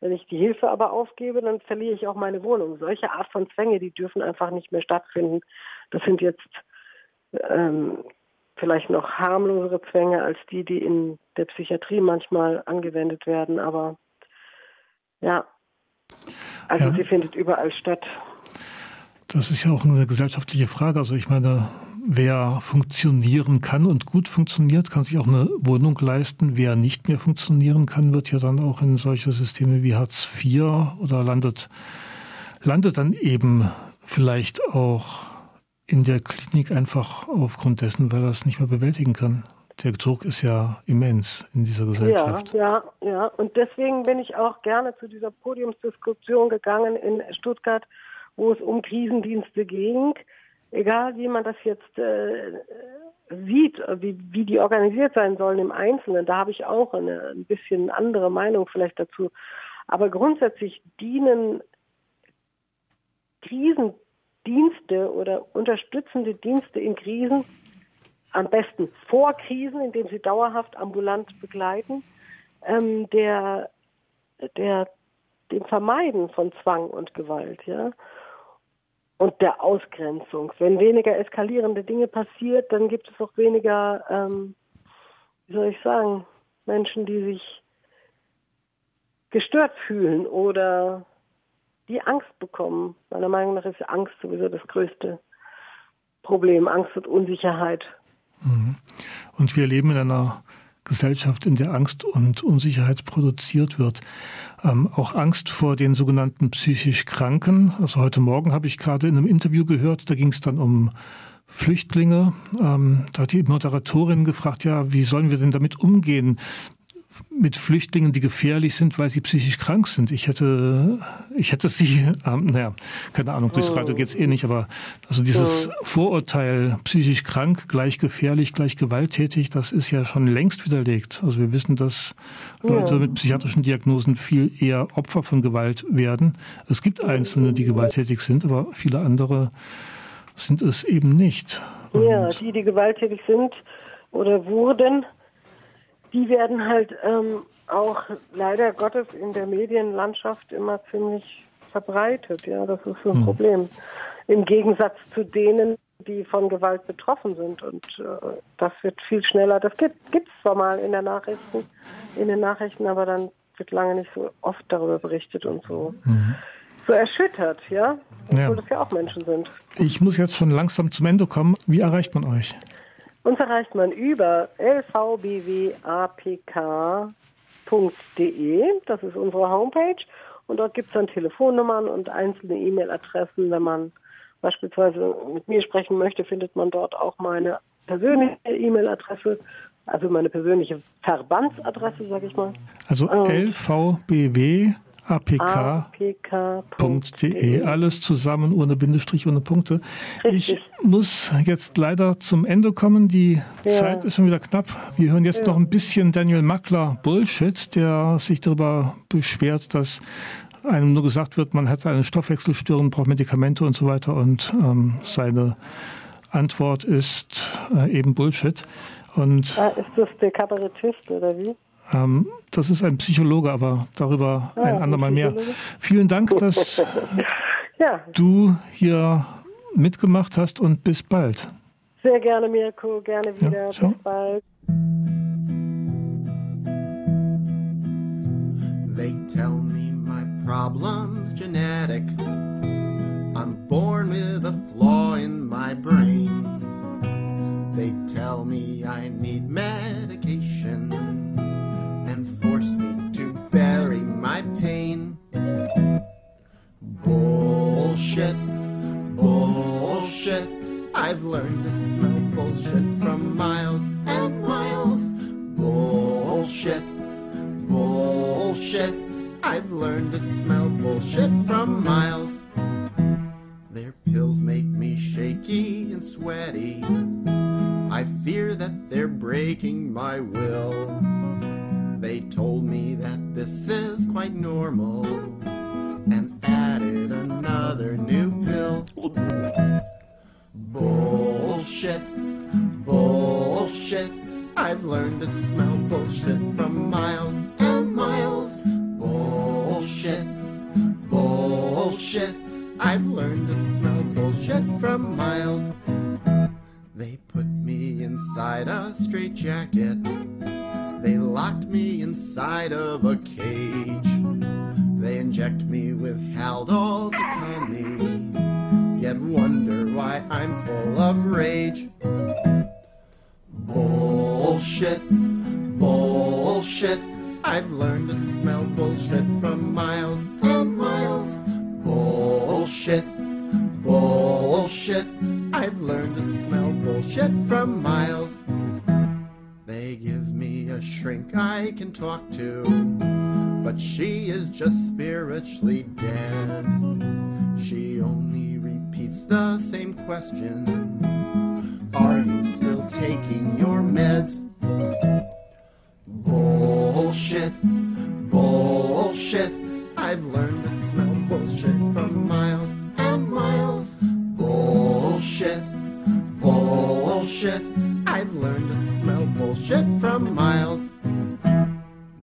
Wenn ich die Hilfe aber aufgebe, dann verliere ich auch meine Wohnung. Solche Art von Zwänge, die dürfen einfach nicht mehr stattfinden. Das sind jetzt ähm, vielleicht noch harmlosere Zwänge als die, die in der Psychiatrie manchmal angewendet werden. Aber ja, also ja. sie findet überall statt. Das ist ja auch eine gesellschaftliche Frage. Also ich meine, wer funktionieren kann und gut funktioniert, kann sich auch eine Wohnung leisten. Wer nicht mehr funktionieren kann, wird ja dann auch in solche Systeme wie Hartz IV oder landet, landet dann eben vielleicht auch in der Klinik einfach aufgrund dessen, weil er es nicht mehr bewältigen kann. Der Druck ist ja immens in dieser Gesellschaft. Ja, ja, ja. Und deswegen bin ich auch gerne zu dieser Podiumsdiskussion gegangen in Stuttgart, wo es um Krisendienste ging, egal wie man das jetzt äh, sieht, wie, wie die organisiert sein sollen im Einzelnen, da habe ich auch eine ein bisschen andere Meinung vielleicht dazu. Aber grundsätzlich dienen Krisendienste oder unterstützende Dienste in Krisen am besten vor Krisen, indem sie dauerhaft ambulant begleiten, ähm, der, der, dem Vermeiden von Zwang und Gewalt, ja und der Ausgrenzung. Wenn weniger eskalierende Dinge passiert, dann gibt es auch weniger, ähm, wie soll ich sagen, Menschen, die sich gestört fühlen oder die Angst bekommen. Meiner Meinung nach ist Angst sowieso das größte Problem, Angst und Unsicherheit. Mhm. Und wir leben in einer Gesellschaft, in der Angst und Unsicherheit produziert wird. Ähm, auch Angst vor den sogenannten psychisch Kranken. Also heute Morgen habe ich gerade in einem Interview gehört, da ging es dann um Flüchtlinge. Ähm, da hat die Moderatorin gefragt, ja, wie sollen wir denn damit umgehen? Mit Flüchtlingen, die gefährlich sind, weil sie psychisch krank sind. Ich hätte, ich hätte sie, ähm, naja, keine Ahnung, durchs Radio geht's eh nicht, aber also dieses Vorurteil, psychisch krank, gleich gefährlich, gleich gewalttätig, das ist ja schon längst widerlegt. Also wir wissen, dass Leute mit psychiatrischen Diagnosen viel eher Opfer von Gewalt werden. Es gibt Einzelne, die gewalttätig sind, aber viele andere sind es eben nicht. Und ja, die, die gewalttätig sind oder wurden, die werden halt ähm, auch leider Gottes in der Medienlandschaft immer ziemlich verbreitet. Ja, das ist so ein hm. Problem. Im Gegensatz zu denen, die von Gewalt betroffen sind. Und äh, das wird viel schneller. Das gibt es zwar mal in der Nachrichten, in den Nachrichten, aber dann wird lange nicht so oft darüber berichtet und so. Mhm. So erschüttert, ja, obwohl ja. das ja auch Menschen sind. Ich muss jetzt schon langsam zum Ende kommen. Wie erreicht man euch? Uns erreicht man über lvbwapk.de. Das ist unsere Homepage. Und dort gibt es dann Telefonnummern und einzelne E-Mail-Adressen. Wenn man beispielsweise mit mir sprechen möchte, findet man dort auch meine persönliche E-Mail-Adresse, also meine persönliche Verbandsadresse, sage ich mal. Also lvbw apk.de. Alles zusammen, ohne Bindestrich, ohne Punkte. Richtig. Ich muss jetzt leider zum Ende kommen. Die ja. Zeit ist schon wieder knapp. Wir hören jetzt ja. noch ein bisschen Daniel Mackler Bullshit, der sich darüber beschwert, dass einem nur gesagt wird, man hat eine Stoffwechselstörung, braucht Medikamente und so weiter. Und ähm, seine Antwort ist äh, eben Bullshit. Und ah, ist das der Kabarettist oder wie? Ähm, das ist ein Psychologe, aber darüber ja, ein andermal mehr. Vielen Dank, dass ja. du hier mitgemacht hast und bis bald. Sehr gerne, Mirko, gerne wieder. Ja, bis bald. They tell me my problem's genetic. I'm born with a flaw in my brain. They tell me I need medication. My pain. Bullshit, bullshit. I've learned to smell bullshit from miles and miles. Bullshit, bullshit. I've learned to smell bullshit